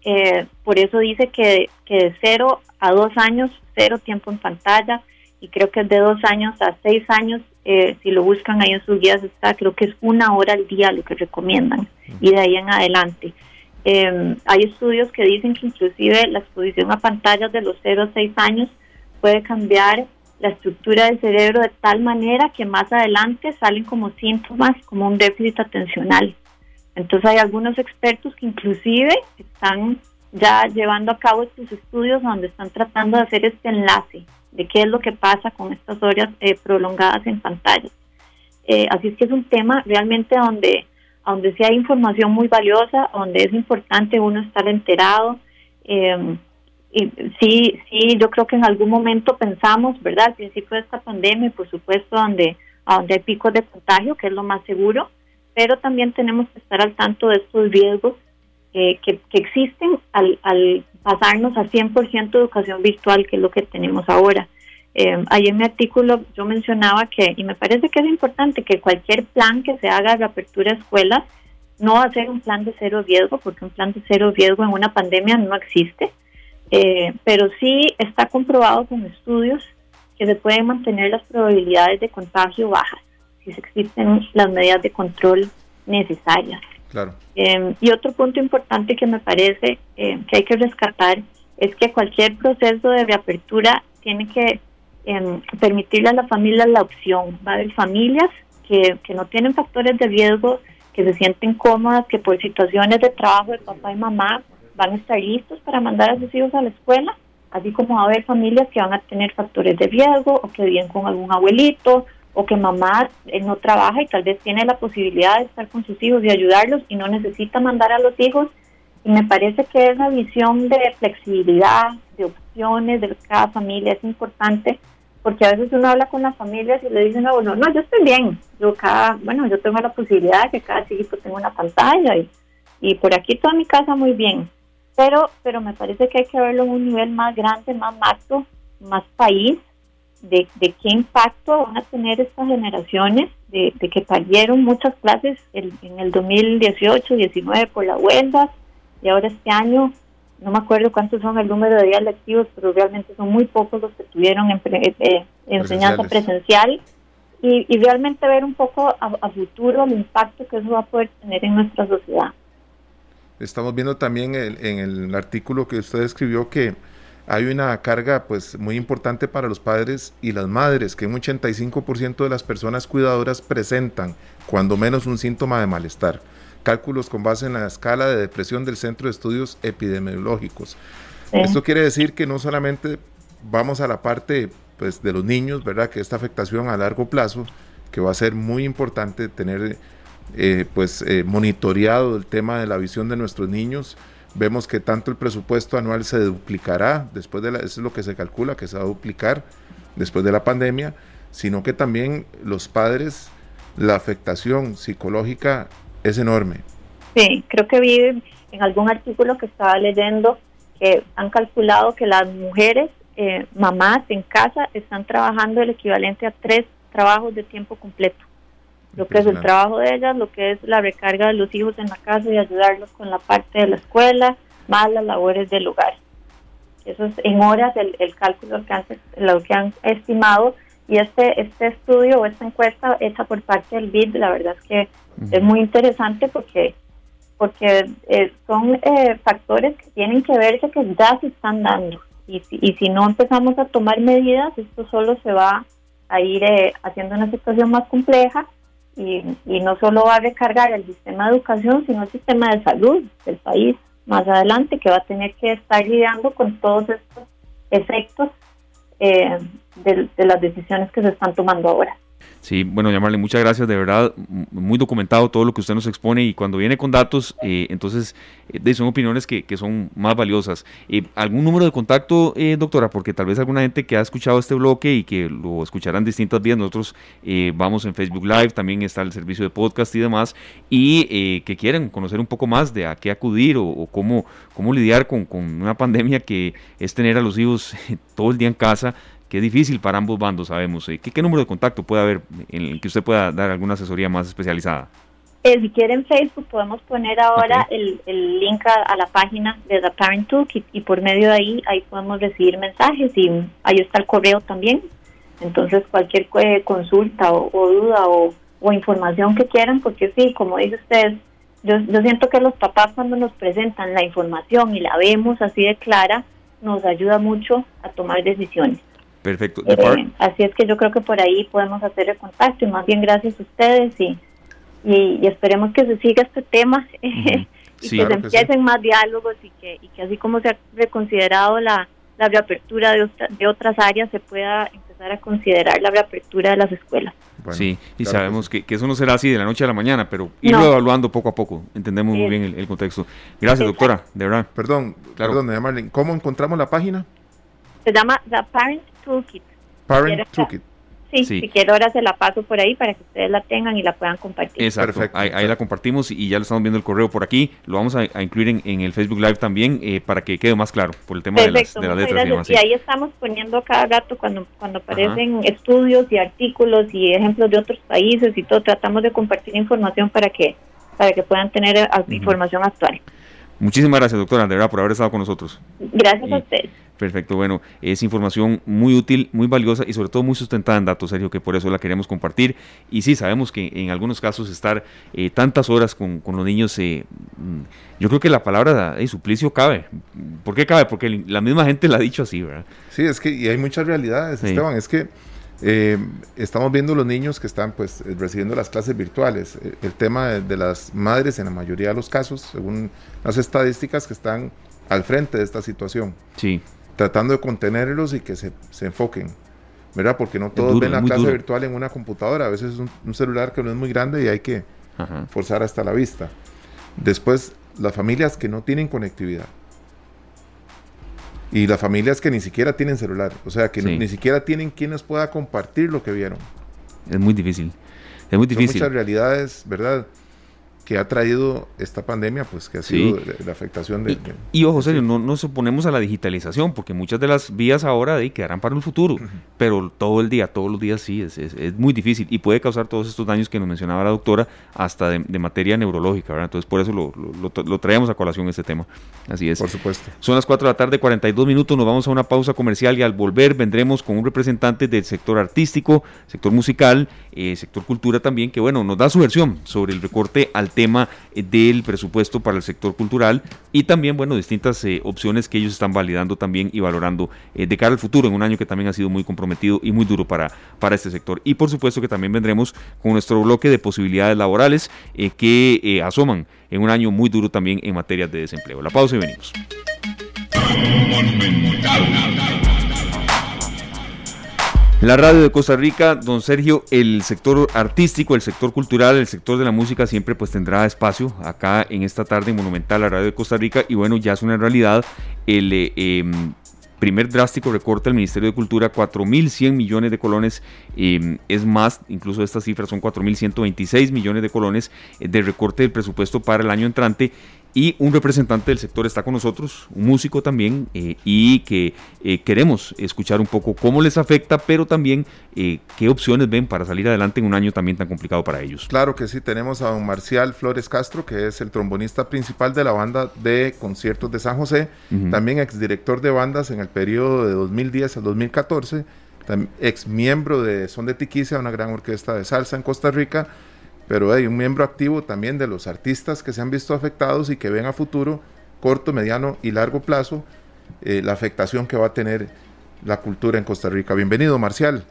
eh, por eso dice que, que de cero a dos años, cero tiempo en pantalla, y creo que de dos años a seis años, eh, si lo buscan ahí en sus guías está, creo que es una hora al día lo que recomiendan, y de ahí en adelante. Em, hay estudios que dicen que inclusive la exposición a pantallas de los cero a seis años puede cambiar la estructura del cerebro de tal manera que más adelante salen como síntomas como un déficit atencional. Entonces hay algunos expertos que inclusive están ya llevando a cabo estos estudios donde están tratando de hacer este enlace de qué es lo que pasa con estas horas eh, prolongadas en pantalla. Eh, así es que es un tema realmente donde, donde sí hay información muy valiosa, donde es importante uno estar enterado. Eh, y sí, sí, yo creo que en algún momento pensamos, ¿verdad? Al principio de esta pandemia, por supuesto, donde, donde hay picos de contagio, que es lo más seguro, pero también tenemos que estar al tanto de estos riesgos que, que, existen al, al pasarnos a 100% educación virtual, que es lo que tenemos ahora. Eh, ahí en mi artículo yo mencionaba que, y me parece que es importante, que cualquier plan que se haga de apertura de escuelas no va a ser un plan de cero riesgo, porque un plan de cero riesgo en una pandemia no existe. Eh, pero sí está comprobado con estudios que se pueden mantener las probabilidades de contagio bajas si se existen las medidas de control necesarias. Claro. Em, y otro punto importante que me parece eh, que hay que rescatar es que cualquier proceso de reapertura tiene que em, permitirle a la familia la opción. Va a haber familias que, que no tienen factores de riesgo, que se sienten cómodas, que por situaciones de trabajo de papá y mamá van a estar listos para mandar a sus hijos a la escuela, así como va a haber familias que van a tener factores de riesgo o que viven con algún abuelito o que mamá eh, no trabaja y tal vez tiene la posibilidad de estar con sus hijos y ayudarlos y no necesita mandar a los hijos. Y me parece que esa visión de flexibilidad, de opciones de cada familia es importante porque a veces uno habla con las familias y le dicen a uno, no, yo estoy bien, yo cada, bueno, yo tengo la posibilidad de que cada chiquito tenga una pantalla y, y por aquí toda mi casa muy bien, pero, pero me parece que hay que verlo en un nivel más grande, más macro, más país, de, de qué impacto van a tener estas generaciones, de, que cayeron muchas clases en, en el 2018, 19 por la huelga, y ahora este año no me acuerdo cuántos son el número de días lectivos, pero realmente son muy pocos los que tuvieron en eh, enseñanza presencial y, realmente ver un poco a, futuro el impacto que eso va a poder tener en nuestra sociedad. Estamos viendo también en el artículo que usted escribió que hay una carga pues muy importante para los padres y las madres, que un 85% de las personas cuidadoras presentan cuando menos un síntoma de malestar cálculos con base en la escala de depresión del Centro de Estudios Epidemiológicos. Esto quiere decir que no solamente vamos a la parte pues, de los niños, ¿verdad? Que esta afectación a largo plazo, que va a ser muy importante tener eh, pues eh, monitoreado el tema de la visión de nuestros niños. Vemos que tanto el presupuesto anual se duplicará, después de la, eso es lo que se calcula, que se va a duplicar después de la pandemia, sino que también los padres, la afectación psicológica es enorme. Sí, creo que vi en algún artículo que estaba leyendo que han calculado que las mujeres, eh, mamás en casa, están trabajando el equivalente a tres trabajos de tiempo completo. Lo que es el trabajo de ellas, lo que es la recarga de los hijos en la casa y ayudarlos con la parte de la escuela, más las labores del hogar. Eso es en horas el, el cálculo que han, lo que han estimado y este, este estudio o esta encuesta hecha por parte del BID, la verdad es que es muy interesante porque porque eh, son eh, factores que tienen que verse que ya se están dando. Y si, y si no empezamos a tomar medidas, esto solo se va a ir eh, haciendo una situación más compleja y, y no solo va a recargar el sistema de educación, sino el sistema de salud del país más adelante, que va a tener que estar lidiando con todos estos efectos eh, de, las decisiones que se están tomando ahora. Sí, bueno, llamarle muchas gracias, de verdad, muy documentado todo lo que usted nos expone y cuando viene con datos, eh, entonces eh, son opiniones que, que, son más valiosas. Eh, ¿Algún número de contacto, doctora? Porque tal vez alguna gente que ha escuchado este bloque y que lo escucharán distintas vías, nosotros vamos en Facebook Live, también está el servicio de podcast y demás, y que quieren conocer un poco más de a qué acudir o, o cómo, cómo lidiar con, con una pandemia que es tener a los hijos (laughs) todo el día en casa que es difícil para ambos bandos, sabemos. Eh, ¿Qué, ¿Qué, número de contacto puede haber en el que usted pueda dar alguna asesoría más especializada? Eh, si quieren Facebook podemos poner ahora el, el, link a, la página de The Parent Toolkit y por medio de ahí ahí podemos recibir mensajes y ahí está el correo también. Entonces cualquier consulta o, duda o, o, información que quieran, porque sí, como dice usted, yo, yo siento que los papás cuando nos presentan la información y la vemos así de clara, nos ayuda mucho a tomar decisiones. Perfecto. Eh, así es que yo creo que por ahí podemos hacer el contacto y más bien gracias a ustedes y, y, esperemos que se siga este tema (laughs) y que se empiecen más diálogos y que, y que así como se ha reconsiderado la, la reapertura de, de otras áreas, se pueda empezar a considerar la reapertura de las escuelas. sí, y sabemos que, que, eso no será así de la noche a la mañana, pero irlo evaluando poco a poco. Entendemos muy bien el, contexto. Gracias, doctora, de verdad. Perdón, claro. perdón, Marlene, ¿cómo encontramos la página? Se llama The Parent Toolkit. Parent Toolkit. Sí, si quiero ahora se la paso por ahí para que ustedes la tengan y la puedan compartir. Exacto, ahí, la compartimos y ya lo estamos viendo el correo por aquí. Lo vamos a, incluir en, el Facebook Live también eh, para que quede más claro por el tema de las, de letras. Y, ahí estamos poniendo cada rato cuando, cuando aparecen estudios y artículos y ejemplos de otros países y todo. Tratamos de compartir información para que, para que puedan tener eh, información actual. Muchísimas gracias, doctora, de verdad, por haber estado con nosotros. Gracias a ustedes. Perfecto, bueno, es información muy útil, muy valiosa y sobre todo muy sustentada en datos, Sergio, que por eso la queremos compartir. Y sí, sabemos que en algunos casos estar eh, tantas horas con, los niños, eh, mm, yo creo que la palabra de suplicio cabe. ¿Por qué cabe? Porque la misma gente la ha dicho así, ¿verdad? Sí, es que y hay muchas realidades, Esteban, es que eh, estamos viendo los niños que están pues recibiendo las clases virtuales. El tema de las madres en la mayoría de los casos, según las estadísticas que están al frente de esta situación. Sí tratando de contenerlos y que se, se enfoquen, ¿verdad? Porque no todos ven la clase virtual en una computadora, a veces es un, celular que no es muy grande y hay que forzar hasta la vista. Después, las familias que no tienen conectividad. Y las familias que ni siquiera tienen celular, o sea, que ni siquiera tienen quienes pueda compartir lo que vieron. Es muy difícil. Es muy difícil. Son muchas realidades, ¿verdad? Que ha traído esta pandemia, pues que ha sido la afectación de... Y, ojo, serio, no nos oponemos a la digitalización, porque muchas de las vías ahora de quedarán para el futuro, pero todo el día, todos los días sí, es, es, muy difícil y puede causar todos estos daños que nos mencionaba la doctora, hasta de, materia neurológica, ¿verdad? Entonces por eso lo, lo, traemos a colación este tema. Así es. Por supuesto. Son las 4 de la tarde, 42 minutos, nos vamos a una pausa comercial y al volver vendremos con un representante del sector artístico, sector musical, eh, sector cultura también, que bueno, nos da su versión sobre el recorte al tema eh, del presupuesto para el sector cultural y también, bueno, distintas eh, opciones que ellos están validando también y valorando eh, de cara al futuro en un año que también ha sido muy comprometido y muy duro para, para este sector. Y por supuesto que también vendremos con nuestro bloque de posibilidades laborales que asoman en un año muy duro también en materia de desempleo. La pausa y venimos. La radio de Costa Rica, don Sergio, el sector artístico, el sector cultural, el sector de la música siempre pues tendrá espacio acá en esta tarde Monumental, la radio de Costa Rica, y bueno, ya es una realidad el eh, em, primer drástico recorte del Ministerio de Cultura, 4.100 millones de colones, em, es más, incluso estas cifras son 4.126 millones de colones eh, de recorte del presupuesto para el año entrante y un representante del sector está con nosotros, un músico también, eh, y que eh, queremos escuchar un poco cómo les afecta, pero también eh, qué opciones ven para salir adelante en un año también tan complicado para ellos. Claro que sí, tenemos a don Marcial Flores Castro, que es el trombonista principal de la banda de conciertos de San José, también exdirector de bandas en el periodo de 2010 al 2014, ex miembro de Son de Tiquicia, una gran orquesta de salsa en Costa Rica, pero hay un miembro activo también de los artistas que se han visto afectados y que ven a futuro, corto, mediano y largo plazo, eh, la afectación que va a tener la cultura en Costa Rica. Bienvenido, Marcial.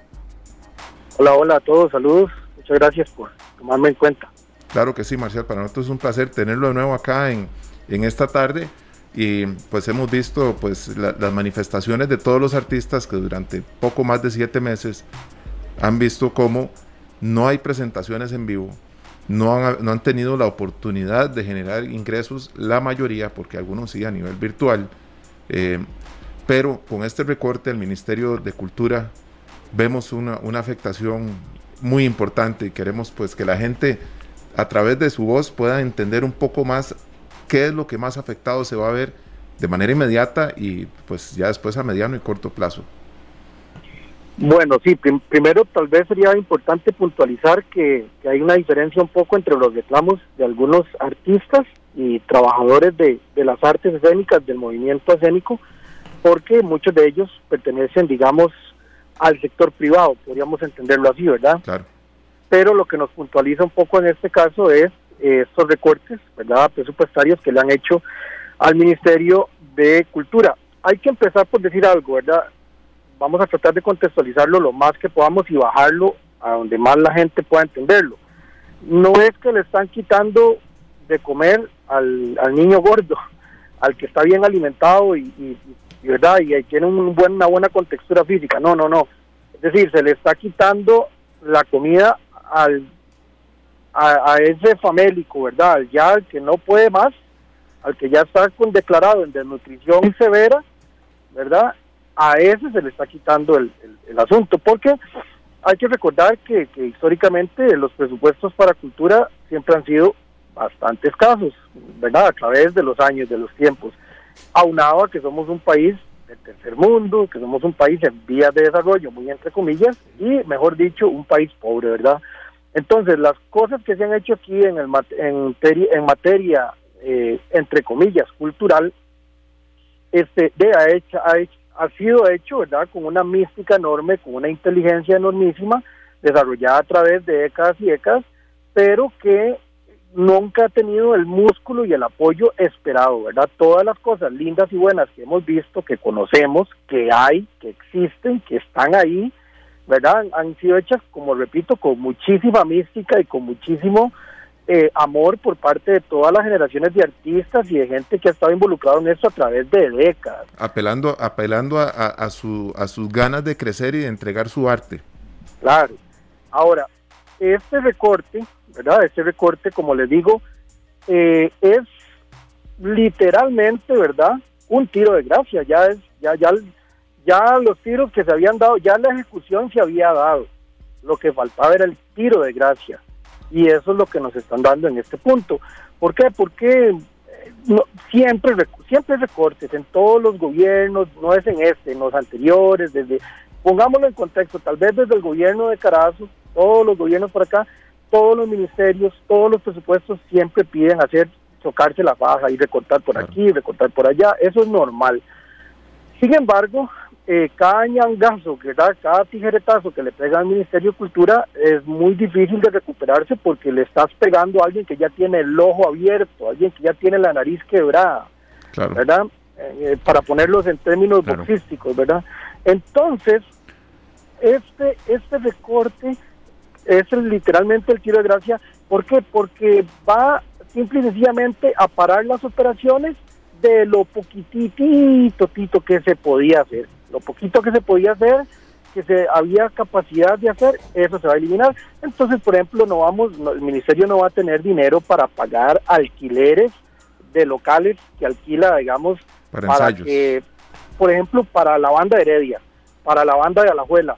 Hola, hola a todos, saludos. Muchas gracias por tomarme en cuenta. Claro que sí, Marcial, para nosotros es un placer tenerlo de nuevo acá en, en esta tarde y pues hemos visto pues las manifestaciones de todos los artistas que durante poco más de siete meses han visto cómo no hay presentaciones en vivo, no han, tenido la oportunidad de generar ingresos, la mayoría, porque algunos sí a nivel virtual, eh, pero con este recorte del Ministerio de Cultura vemos una, afectación muy importante y queremos pues que la gente a través de su voz pueda entender un poco más qué es lo que más afectado se va a ver de manera inmediata y pues ya después a mediano y corto plazo. Bueno, sí, primero tal vez sería importante puntualizar que, hay una diferencia un poco entre los reclamos de algunos artistas y trabajadores de, las artes escénicas, del movimiento escénico, porque muchos de ellos pertenecen, digamos, al sector privado, podríamos entenderlo así, ¿verdad? Claro. Pero lo que nos puntualiza un poco en este caso es eh, estos recortes, ¿verdad?, presupuestarios que le han hecho al Ministerio de Cultura. Hay que empezar por decir algo, ¿verdad? Vamos a tratar de contextualizarlo lo más que podamos y bajarlo a donde más la gente pueda entenderlo. No es que le están quitando de comer al, niño gordo, al que está bien alimentado y, verdad y tiene un buen, una buena contextura física. No, no, no. Es decir, se le está quitando la comida al a, ese famélico, ¿verdad? Ya al que no puede más, al que ya está con declarado en desnutrición severa, ¿verdad? A ese se le está quitando el, asunto, porque hay que recordar que, históricamente los presupuestos para cultura siempre han sido bastante escasos, ¿verdad? A través de los años, de los tiempos. Aunado a que somos un país del tercer mundo, que somos un país en vías de desarrollo, muy entre comillas, y mejor dicho, un país pobre, ¿verdad? Entonces, las cosas que se han hecho aquí en, el, en, en materia, eh, entre comillas, cultural, este, de, ha, hecho, ha, hecho, ha sido hecho, ¿verdad?, con una mística enorme, con una inteligencia enormísima, desarrollada a través de décadas y décadas, pero que nunca ha tenido el músculo y el apoyo esperado, ¿verdad? Todas las cosas lindas y buenas que hemos visto, que conocemos, que hay, que existen, que están ahí, ¿verdad? Han sido hechas, como repito, con muchísima mística y con muchísimo eh, amor por parte de todas las generaciones de artistas y de gente que ha estado involucrado en esto a través de décadas. Apelando, apelando a, su, a sus ganas de crecer y de entregar su arte. Claro. Ahora, este recorte, ¿verdad? Este recorte, como les digo, eh, es literalmente, ¿verdad? Un tiro de gracia, ya es ya, ya, ya los tiros que se habían dado, ya la ejecución se había dado. Lo que faltaba era el tiro de gracia. Y eso es lo que nos están dando en este punto. ¿Por qué? Porque eh, no, siempre, siempre recortes en todos los gobiernos, no es en este, en los anteriores, desde, pongámoslo en contexto, tal vez desde el gobierno de Carazo, todos los gobiernos por acá, todos los ministerios, todos los presupuestos siempre piden hacer chocarse la faja y recortar por aquí, recortar por allá, eso es normal. Sin embargo, eh, cada ñangazo, cada tijeretazo que le pega al Ministerio de Cultura es muy difícil de recuperarse porque le estás pegando a alguien que ya tiene el ojo abierto, alguien que ya tiene la nariz quebrada, ¿verdad? Eh, para ponerlos en términos boxísticos, ¿verdad? Entonces, este, este recorte es literalmente el tiro de gracia. ¿Por qué? Porque va simple y sencillamente a parar las operaciones de lo poquitito tito que se podía hacer. Lo poquito que se podía hacer, que se había capacidad de hacer, eso se va a eliminar. Entonces, por ejemplo, no vamos, el ministerio no va a tener dinero para pagar alquileres de locales que alquila, digamos, para, que, por ejemplo, para la banda Heredia, para la banda de Alajuela,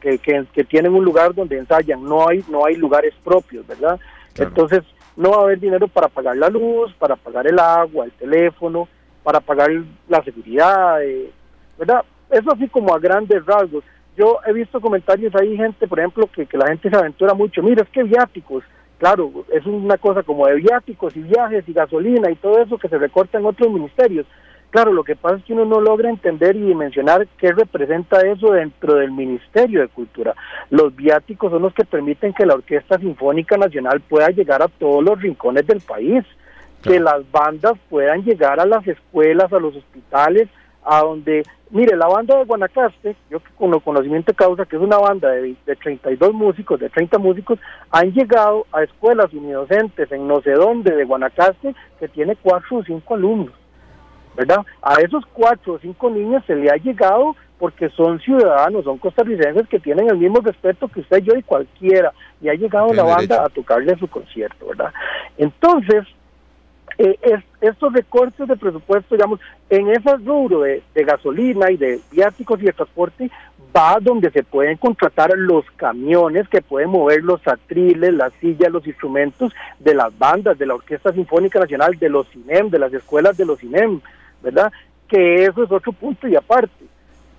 que, que, tienen un lugar donde ensayan, no hay, no hay lugares propios, ¿verdad? Entonces, no va a haber dinero para pagar la luz, para pagar el agua, el teléfono, para pagar la seguridad, eh, ¿verdad? Eso así como a grandes rasgos. Yo he visto comentarios ahí, gente, por ejemplo, que, que la gente se aventura mucho. Mira, es que viáticos, claro, es una cosa como de viáticos y viajes y gasolina y todo eso que se recorta en otros ministerios. Claro, lo que pasa es que uno no logra entender y dimensionar qué representa eso dentro del Ministerio de Cultura. Los viáticos son los que permiten que la Orquesta Sinfónica Nacional pueda llegar a todos los rincones del país, que las bandas puedan llegar a las escuelas, a los hospitales, a donde, mire, la banda de Guanacaste, yo con el conocimiento de causa, que es una banda de, de 32 músicos, de 30 músicos, han llegado a escuelas unidocentes en no sé dónde de Guanacaste, que tiene cuatro o cinco alumnos ¿verdad? A esos cuatro o cinco niños se le ha llegado porque son ciudadanos, son costarricenses que tienen el mismo respeto que usted, yo y cualquiera, y ha llegado la banda a tocarle su concierto, ¿verdad? Entonces, eh, estos recortes de presupuesto, digamos, en ese rubro de, de, gasolina y de viáticos y de transporte, va donde se pueden contratar los camiones que pueden mover los atriles, las sillas, los instrumentos de las bandas, de la Orquesta Sinfónica Nacional, de los CINEM, de las escuelas de los CINEM, ¿verdad? Que eso es otro punto y aparte,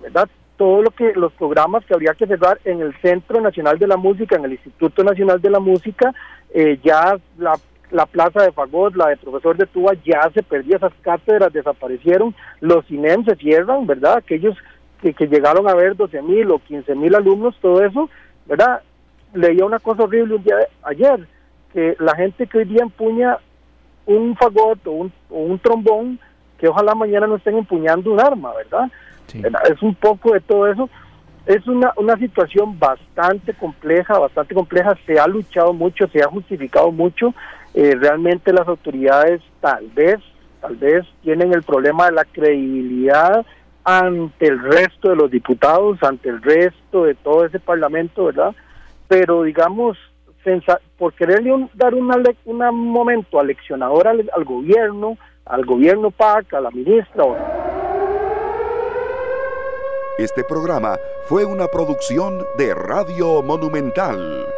¿verdad? Todo lo que los programas que habría que cerrar en el Centro Nacional de la Música, en el Instituto Nacional de la Música, eh, ya la, la plaza de Fagot, la de profesor de Tuba, ya se perdió, esas cátedras desaparecieron, los CINEM se cierran, ¿verdad? Aquellos que, que llegaron a ver 12 mil o 15 mil alumnos, todo eso, ¿verdad? Leía una cosa horrible un día ayer, que la gente que hoy día empuña un fagot o un, o un trombón, que ojalá mañana no estén empuñando un arma, ¿verdad? Es un poco de todo eso. Es una, una situación bastante compleja, bastante compleja. Se ha luchado mucho, se ha justificado mucho. Eh, realmente las autoridades tal vez, tal vez tienen el problema de la credibilidad ante el resto de los diputados, ante el resto de todo ese parlamento, ¿verdad? Pero digamos, por quererle dar una, un momento aleccionador al, al gobierno, al gobierno PAC, a la ministra. Este programa fue una producción de Radio Monumental.